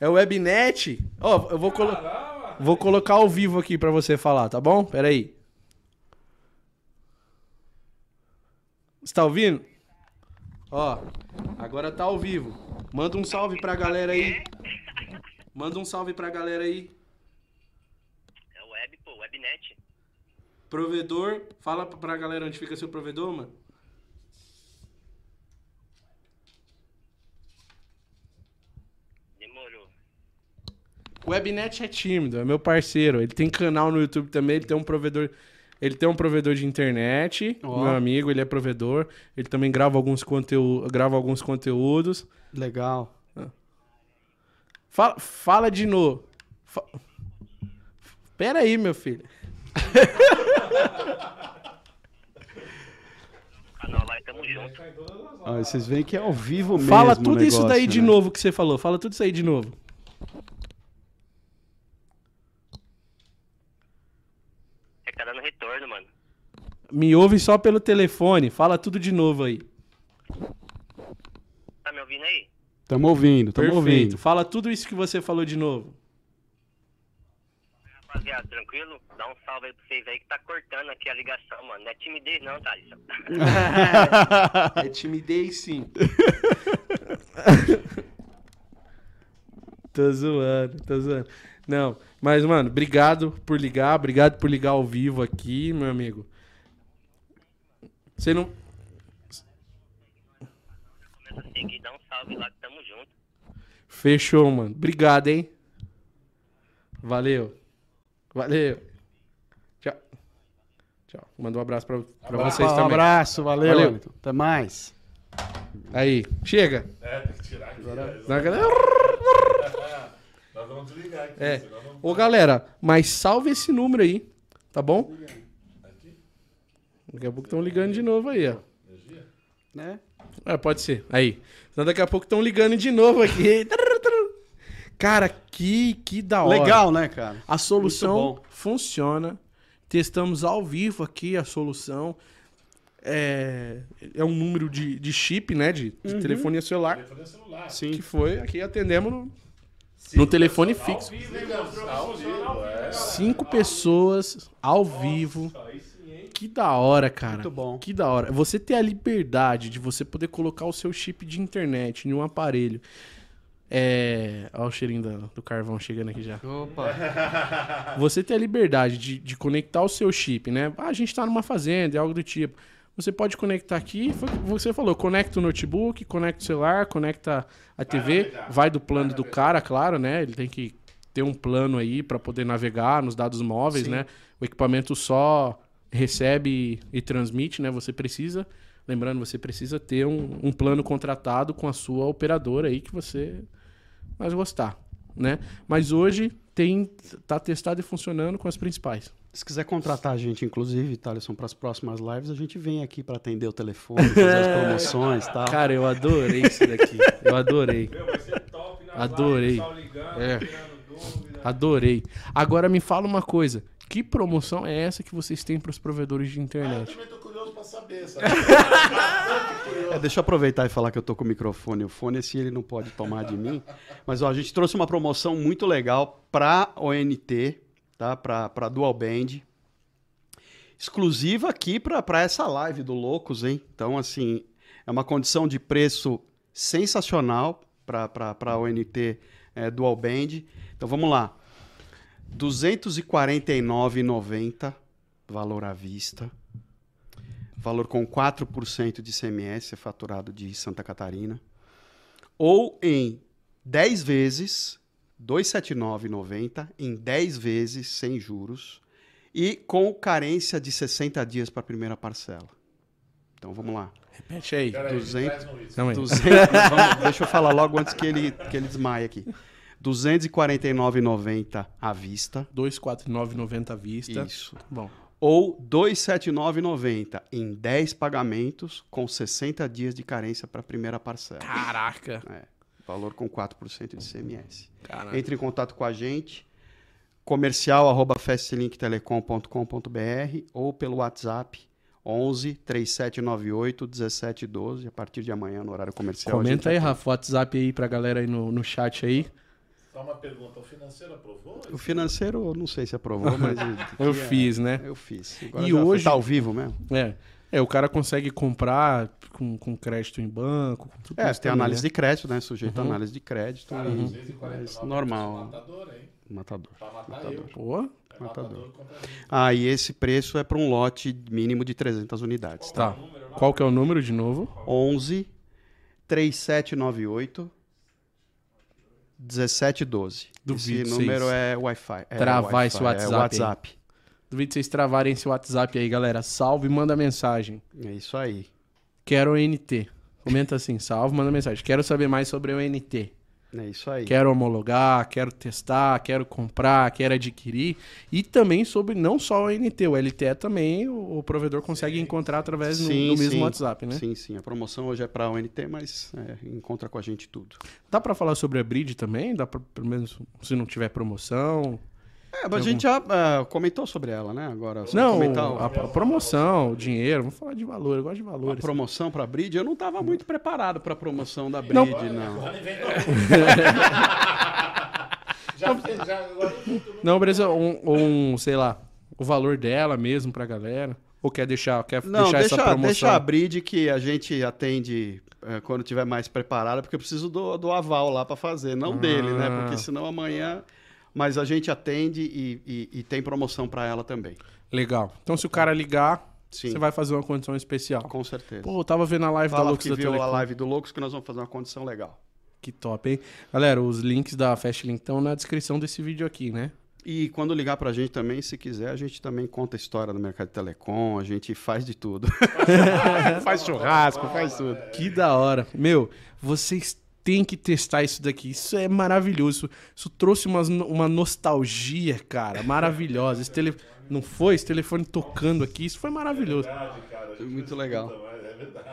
É o Webnet. Ó, eu vou, colo- vou colocar ao vivo aqui pra você falar, tá bom? Pera aí. Você tá ouvindo? Ó, agora tá ao vivo. Manda um salve pra galera aí. Manda um salve pra galera aí. É o Web, pô, Webnet. Provedor, fala pra galera onde fica seu provedor, mano. Demorou. O Webnet é tímido, é meu parceiro. Ele tem canal no YouTube também, ele tem um provedor. Ele tem um provedor de internet, Ó. meu amigo, ele é provedor. Ele também grava alguns, conteú grava alguns conteúdos. Legal. Fala, fala de novo. Fa... Pera aí, meu filho. Canal lá e tamo junto. Ó, vocês veem que é ao vivo mesmo. Fala tudo isso daí de né? novo que você falou. Fala tudo isso aí de novo. É que tá dando retorno, mano. Me ouve só pelo telefone. Fala tudo de novo aí. Tá me ouvindo aí? Tamo ouvindo, tamo Perfeito. ouvindo. Fala tudo isso que você falou de novo. Rapaziada, tranquilo? Dá um salve aí pra vocês aí que tá cortando aqui a ligação, mano. Não é timidez não, Thales. [LAUGHS] É timidez, sim. [LAUGHS] tô zoando, tô zoando. Não, mas, mano, obrigado por ligar, obrigado por ligar ao vivo aqui, meu amigo. Você não. Começa a seguir, dá um salve lá que tamo junto. Fechou, mano. Obrigado, hein? Valeu. Valeu. Tchau. Tchau. Manda um abraço pra, pra vocês um também. abraço, valeu. Valeu. Até mais. Aí, chega. É, tem que tirar aqui. Na- [LAUGHS] Nós vamos desligar aqui. É. não- Ô, galera, mas salve esse número aí, tá bom? Daqui a pouco estão ligando de novo aí, ó. Né? É, pode ser. Aí. Senão daqui a pouco estão ligando de novo aqui. [LAUGHS] Cara, que, que da hora. Legal, né, cara? A solução funciona. Testamos ao vivo aqui a solução. É, é um número de, de chip, né? De, de telefonia celular. Telefone celular. Sim. Que foi aqui atendemos no, no telefone fixo. Vivo, é. Cinco pessoas ao vivo. Que da hora, cara. Muito bom. Que da hora. Você ter a liberdade de você poder colocar o seu chip de internet em um aparelho. É. Olha o cheirinho do, do carvão chegando aqui já. Opa. [LAUGHS] Você ter a liberdade de, de conectar o seu chip, né? Ah, a gente tá numa fazenda, é algo do tipo. Você pode conectar aqui, foi o que você falou, conecta o notebook, conecta o celular, conecta a TV, vai do plano do cara, claro, né? Ele tem que ter um plano aí para poder navegar nos dados móveis, né? O equipamento só recebe e transmite, né? Você precisa, lembrando, você precisa ter um, um plano contratado com a sua operadora aí que você mais gostar, né? Mas hoje tem tá testado e funcionando com as principais. Se quiser contratar a gente, inclusive, Thaleson, para as próximas lives, a gente vem aqui para atender o telefone, [LAUGHS] fazer as promoções e tal. Cara, eu adorei isso daqui. Eu adorei. Meu, vai ser top na Adorei. live, ligando, É. dúvida. Adorei. Agora me fala uma coisa. Que promoção é essa que vocês têm para os provedores de Eu internet? também tô curioso pra saber, sabe? [LAUGHS] É, deixa eu aproveitar e falar que eu tô com o microfone. O fone, esse ele não pode tomar de mim. Mas ó, a gente trouxe uma promoção muito legal para ONT, tá? Para Dual Band. Exclusiva aqui para essa live do Loucos, hein? Então, assim, é uma condição de preço sensacional para a ONT é, Dual Band. Então, vamos lá. R$ 249,90 valor à vista. Valor com 4% de ICMS, é faturado de Santa Catarina. Ou em 10 vezes, R$ 279,90, em 10 vezes, sem juros. E com carência de 60 dias para a primeira parcela. Então vamos lá. Repete aí. Peraí, 200. traz no uísque. Calma aí. 200, vamos- deixa eu falar logo antes que ele, que ele desmaie aqui. R$ 249,90 à vista. 249,90 à vista. Isso. Bom. Ou R$ 279,90 em 10 pagamentos com 60 dias de carência para a primeira parcela. Caraca. É, valor com 4% de CMS. Caraca. Entre em contato com a gente, comercial arroba fastlinktelecom.com.br ou pelo WhatsApp 11 3798 1712 a partir de amanhã no horário comercial. a Comenta aí. Rafa, o WhatsApp aí pra galera aí no, no chat aí. Só uma pergunta, o financeiro aprovou? O financeiro, eu não sei se aprovou, [LAUGHS] mas Eu é- fiz, né? Eu fiz. Agora E hoje- tá ao vivo mesmo? É. É, o cara consegue comprar com, com crédito em banco. com tudo É, tem também, análise né? de crédito, né? Sujeito Uhum. a análise de crédito. Cara, e- 249 mas é normal. Matador, hein? Matador. Pra matar eu. Pô, É Matador. matador. Ah, e esse preço é para um lote mínimo de 300 unidades. tá. Qual que é o número de novo? 11 3798 1712. Duvido Esse vocês número é Wi-Fi. É travar Wi-Fi, esse WhatsApp É aí. WhatsApp. Duvido vocês travarem esse WhatsApp aí, galera. Salve, manda mensagem. É isso aí. Quero NT. Comenta assim, salve, manda mensagem. Quero saber mais sobre o NT. É isso aí. Quero homologar, quero testar, quero comprar, quero adquirir. E também sobre não só o NT, o LTE também o, o provedor consegue encontrar através do Sim, mesmo sim. WhatsApp, né? Sim, sim. A promoção hoje é para ONT, mas é, encontra com a gente tudo. Dá pra falar sobre a Bridge também? Dá pra, pelo menos, se não tiver promoção? É, mas a gente já ah, comentou sobre ela, né? Agora, Não, comentar a, a promoção, o dinheiro, vamos falar de valor, eu gosto de a valores. promoção para Bridge, eu não estava muito preparado para a promoção da Bridge, não. Já [LAUGHS] fez, já, Não, beleza, um, um, sei lá, o valor dela mesmo pra galera. Ou quer deixar, quer Não, deixar essa deixa, promoção? deixa a Bridge que a gente atende eh, quando tiver mais preparado, porque eu preciso do, do aval lá para fazer, não dele, né? Ah. Porque senão amanhã. Mas a gente atende e, e- e tem promoção para ela também. Legal. Então, se o cara ligar, Sim. você vai fazer uma condição especial. Com certeza. Pô, eu tava vendo a live da Fala Lux que da viu Telecom. a live do Loucos que nós vamos fazer uma condição legal. Que top, hein? Galera, os links da Fastlink estão na descrição desse vídeo aqui, né? E quando ligar pra gente também, se quiser, a gente também conta a história do mercado de telecom, a gente faz de tudo. [LAUGHS] [LAUGHS] faz churrasco, faz tudo. Que da hora. Meu, vocês têm que testar isso daqui. Isso é maravilhoso. Isso, isso trouxe umas no- uma nostalgia, cara, maravilhosa. Esse tele... Não foi? Esse telefone tocando aqui, isso foi maravilhoso. Muito legal.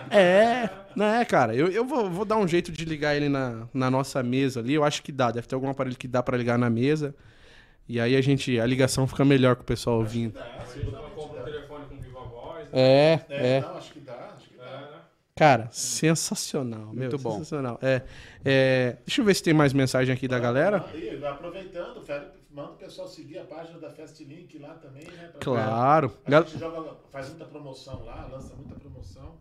É, né, cara? Eu, eu vou, vou dar um jeito de ligar ele na, na nossa mesa ali. Eu acho que dá. Deve ter algum aparelho que dá pra ligar na mesa. E aí a gente, a ligação fica melhor com o pessoal ouvindo. compra o telefone com viva voz. né? É, É, é. não, acho que dá, acho que dá. É, né? Cara, sensacional. Meu, Muito bom. Sensacional. É, é, deixa eu ver se tem mais mensagem aqui da galera. Aí, aproveitando, manda o pessoal seguir a página da Fastlink lá também, né? pra- Claro. A Gal- gente joga, faz muita promoção lá, lança muita promoção.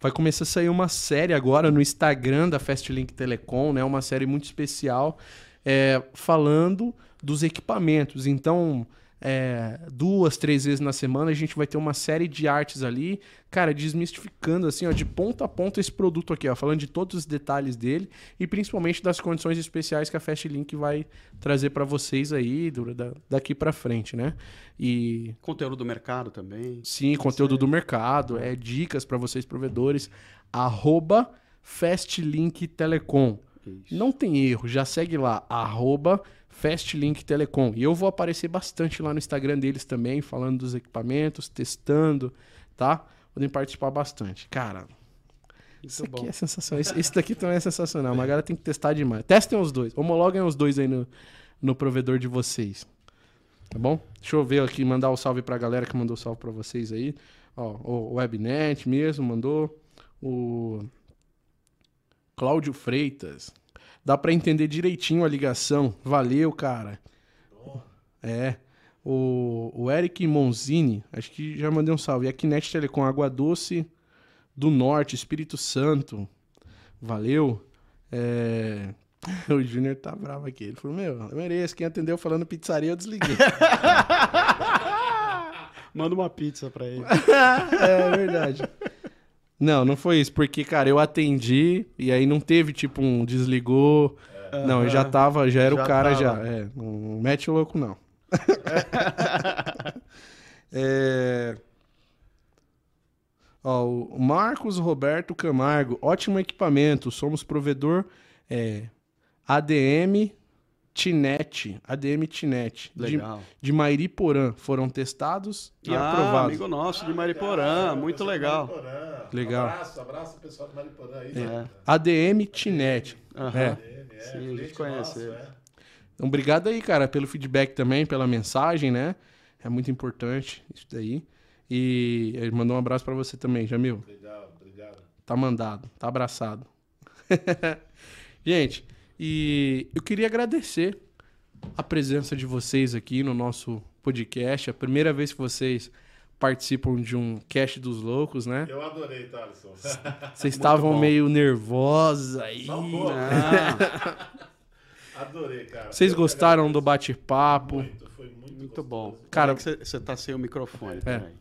Vai começar a sair uma série agora no Instagram da Fastlink Telecom, né? Uma série muito especial, é, falando dos equipamentos. Então, é, duas, três vezes na semana a gente vai ter uma série de artes ali, cara, desmistificando assim, ó, de ponta a ponta esse produto aqui, ó, falando de todos os detalhes dele e principalmente das condições especiais que a Fastlink vai trazer para vocês aí daqui para frente, né? E Conteúdo do mercado também. Sim, conteúdo do mercado, é dicas para vocês provedores. Arroba Fastlink Telecom. Não tem erro, já segue lá, arroba Fastlink Telecom. E eu vou aparecer bastante lá no Instagram deles também, falando dos equipamentos, testando, tá? Podem participar bastante. Cara, isso aqui bom. é sensacional. Esse, esse daqui também é sensacional. Mas a galera tem que testar demais. Testem os dois. Homologuem os dois aí no, no provedor de vocês. Tá bom? Deixa eu ver aqui, mandar o salve pra galera que mandou salve pra vocês aí. Ó, o Webnet mesmo mandou. O Cláudio Freitas. Dá pra entender direitinho a ligação. Valeu, cara. É. O, o Eric Monzini, acho que já mandei um salve. E a Kinet Telecom, Água Doce do Norte, Espírito Santo. Valeu. É... [LAUGHS] O Júnior tá bravo aqui. Ele falou: Meu, eu mereço. Quem atendeu falando pizzaria, eu desliguei. [LAUGHS] Manda uma pizza pra ele. [LAUGHS] é verdade. Não, não foi isso. Porque, cara, eu atendi e aí não teve tipo um desligou. Não, eu já tava, já era Já o cara tava. já. É, não mete o louco, não. [LAUGHS] é... Ó, o Marcos Roberto Camargo, ótimo equipamento. Somos provedor é, ADM Tinet. ADM Tinet. De, Legal. de Mairiporã. Foram testados e ah, aprovados. amigo nosso de Mariporã, muito Pessoal de legal. Mariporã. Legal. Abraço, abraço pessoal de Mariporã aí. É. ADM Tinet. Aham. É. É, Sim, a gente conhece nosso, é. Então, obrigado aí, cara, pelo feedback também, pela mensagem, né? É muito importante isso daí. E ele mandou um abraço pra você também, Jamil. Obrigado, obrigado. Tá mandado, tá abraçado. [LAUGHS] Gente, e eu queria agradecer a presença de vocês aqui no nosso podcast. É a primeira vez que vocês participam de um cast dos loucos, né? Eu adorei, Thaleson. Vocês estavam [LAUGHS] meio nervosos aí. Só um pouco. Ah, [LAUGHS] Adorei, cara. Vocês gostaram do bate-papo? Muito, foi muito, muito bom. Cara- você tá sem o microfone. peraí.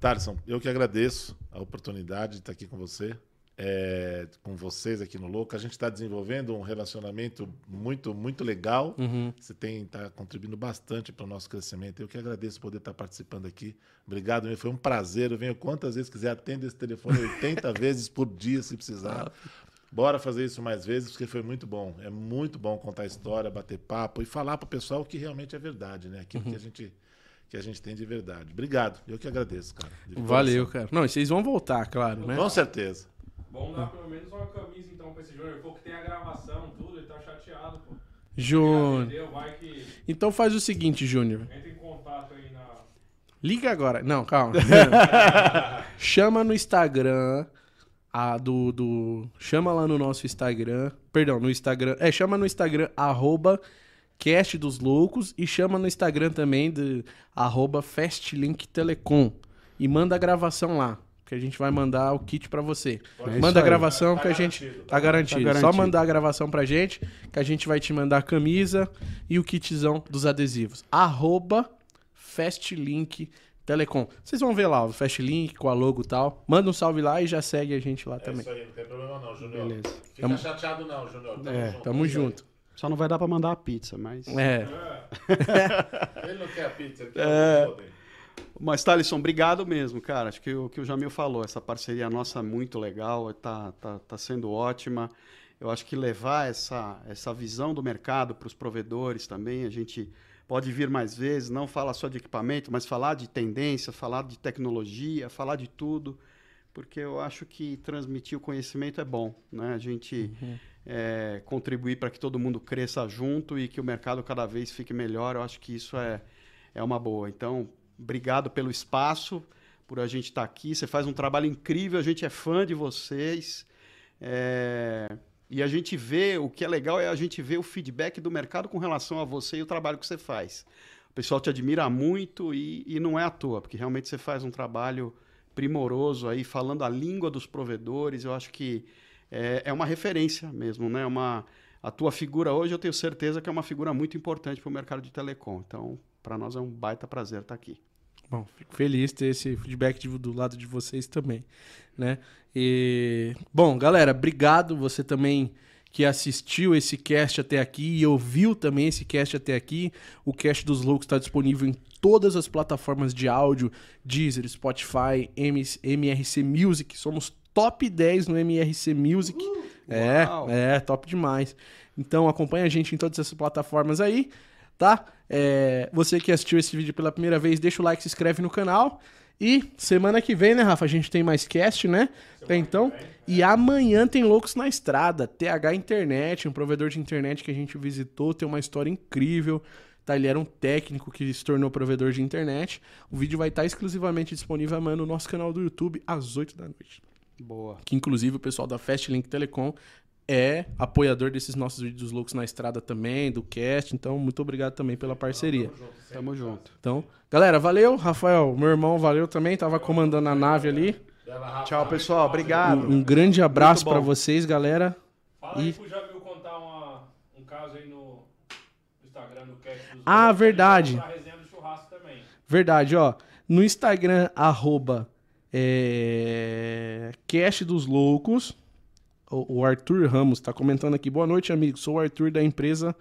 Thaleson, eu que agradeço a oportunidade de estar aqui com você. É, com vocês aqui no Louco. A gente está desenvolvendo um relacionamento muito, muito legal. Uhum. Você tem tá contribuindo bastante para o nosso crescimento. Eu que agradeço poder estar participando aqui. Obrigado, meu. foi um prazer. Eu venho quantas vezes quiser, atendo esse telefone 80 [LAUGHS] vezes por dia, se precisar. Bora fazer isso mais vezes, porque foi muito bom. É muito bom contar história, bater papo e falar para o pessoal o que realmente é verdade, né? Aquilo que a gente que a gente tem de verdade. Obrigado. Eu que agradeço, cara. Valeu, cara. Não, e vocês vão voltar, claro, né? Com certeza. Vamos dar pelo menos uma camisa então pra esse Júnior. Ele falou que tem a gravação, tudo, ele tá chateado, pô. Júnior. Que Então faz o seguinte, Júnior. entra em contato aí na. Liga agora. Não, calma. [LAUGHS] chama no Instagram. A do, do. Chama lá no nosso Instagram. Perdão, no Instagram. É, chama no Instagram, arroba Cast dos Loucos. E chama no Instagram também, de, arroba Fastlink Telecom. E manda a gravação lá. Que a gente vai mandar o kit pra você. É manda a gravação Tá que a gente. garantido, Tá garantido. Tá Só garantido. mandar a gravação pra gente. Que a gente vai te mandar a camisa e o kitzão dos adesivos. Arroba Fastlink Telecom. Vocês vão ver lá o Fastlink com a logo e tal. Manda um salve lá e já segue a gente lá É também. isso aí, não tem problema não, Júnior. Beleza. Fica Tamo- chateado não, Júnior. Tamo É, junto. Tamo junto. Só não vai dar pra mandar a pizza, mas. É. [LAUGHS] Ele não quer a pizza, ele É. quer o poder. Mas, Thalisson, obrigado mesmo, cara. Acho que o que o Jamil falou, essa parceria nossa é muito legal, tá, tá, tá sendo ótima. Eu acho que levar essa, essa visão do mercado para os provedores também, a gente pode vir mais vezes, não falar só de equipamento, mas falar de tendência, falar de tecnologia, falar de tudo, porque eu acho que transmitir o conhecimento é bom, né? A gente é, contribuir para que todo mundo cresça junto e que o mercado cada vez fique melhor, eu acho que isso é, é uma boa. Então, obrigado pelo espaço, por a gente estar aqui. Você faz um trabalho incrível, a gente é fã de vocês. É, E a gente vê, o que é legal é a gente ver o feedback do mercado com relação a você e o trabalho que você faz. O pessoal te admira muito e, e não é à toa, porque realmente você faz um trabalho primoroso aí, falando a língua dos provedores. Eu acho que é, é uma referência mesmo, né? Uma, a tua figura hoje, eu tenho certeza que é uma figura muito importante para o mercado de telecom. Então, para nós é um baita prazer estar aqui. Bom, fico feliz ter esse feedback de- do lado de vocês também, né? E, bom, galera, obrigado você também que assistiu esse cast até aqui e ouviu também esse cast até aqui. O cast dos loucos está disponível em todas as plataformas de áudio, Deezer, Spotify, MRC Music. Somos top 10 no MRC Music. é, Uau! é, top demais. Então acompanha a gente em todas essas plataformas aí, tá? É, você que assistiu esse vídeo pela primeira vez, deixa o like, se inscreve no canal. E semana que vem, né, Rafa? A gente tem mais cast, né? Até então. E amanhã tem Loucos na Estrada. TH Internet, um provedor de internet que a gente visitou, tem uma história incrível. Tá, ele era um técnico que se tornou provedor de internet. O vídeo vai estar exclusivamente disponível amanhã no nosso canal do YouTube, às 8 da noite. Boa. Que inclusive o pessoal da Fastlink Telecom é apoiador desses nossos vídeos dos Loucos na Estrada também, do cast. Então, muito obrigado também pela parceria. Tamo junto. Então, galera, valeu. Rafael, meu irmão, valeu também. Tava comandando a nave ali. Tchau, pessoal. Obrigado. Um, um grande abraço pra vocês, galera. Fala aí E- pro Jamil contar uma, um caso aí no Instagram do Cast dos Ah, verdade. Pra resenha do churrasco também. Verdade, ó. No Instagram, arroba é, Cast dos Loucos. O, o Arthur Ramos tá comentando aqui. Boa noite, amigo. Sou o Arthur da empresa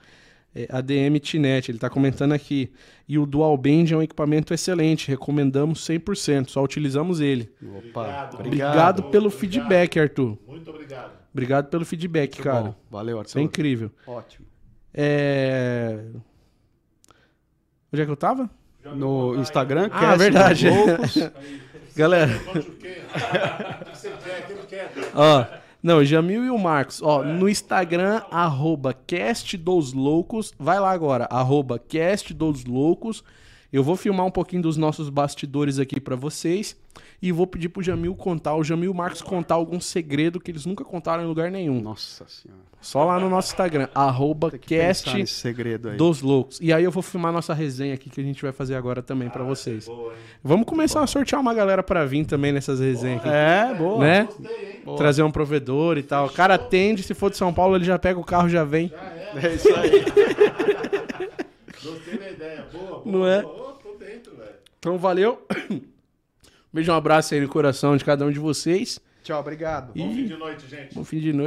é, ADM Tinet. Ele tá comentando aqui. E o Dual Band é um equipamento excelente. Recomendamos 100%. Só utilizamos ele. Opa, Obrigado. Obrigado, pelo Obrigado. feedback, Arthur. Muito obrigado. Obrigado pelo feedback, Muito cara. bom. Valeu, é Arthur. incrível. Ótimo. É... Onde é que eu tava? No. Instagram, Ah, Cast verdade. [LAUGHS] Galera... Conte o quê? [LAUGHS] O que você quer? O que ele quer? Ó, não, Jamil e o Marcos. Ó, no Instagram, arroba cast dos loucos. Vai lá agora, arroba cast dos loucos. Eu vou filmar um pouquinho dos nossos bastidores aqui pra vocês. E vou pedir pro Jamil contar, o Jamil e o Marcos contar algum segredo que eles nunca contaram em lugar nenhum. Nossa senhora. Só lá no nosso Instagram, arroba cast dos loucos. E aí eu vou filmar nossa resenha aqui que a gente vai fazer agora também pra vocês. Boa? Vamos começar a sortear uma galera pra vir também nessas resenhas aqui. É, boa. Né? Gostei? Trazer um provedor e tal. O cara atende, se for de São Paulo, ele já pega o carro já vem. É isso aí. [LAUGHS] Gostei da ideia. Boa, boa. Não é? Boa. Ô, tô dentro, velho. Então valeu. [COUGHS] Beijo, um abraço aí no coração de cada um de vocês. Tchau, obrigado. E Bom fim de noite, gente. bom fim de noite.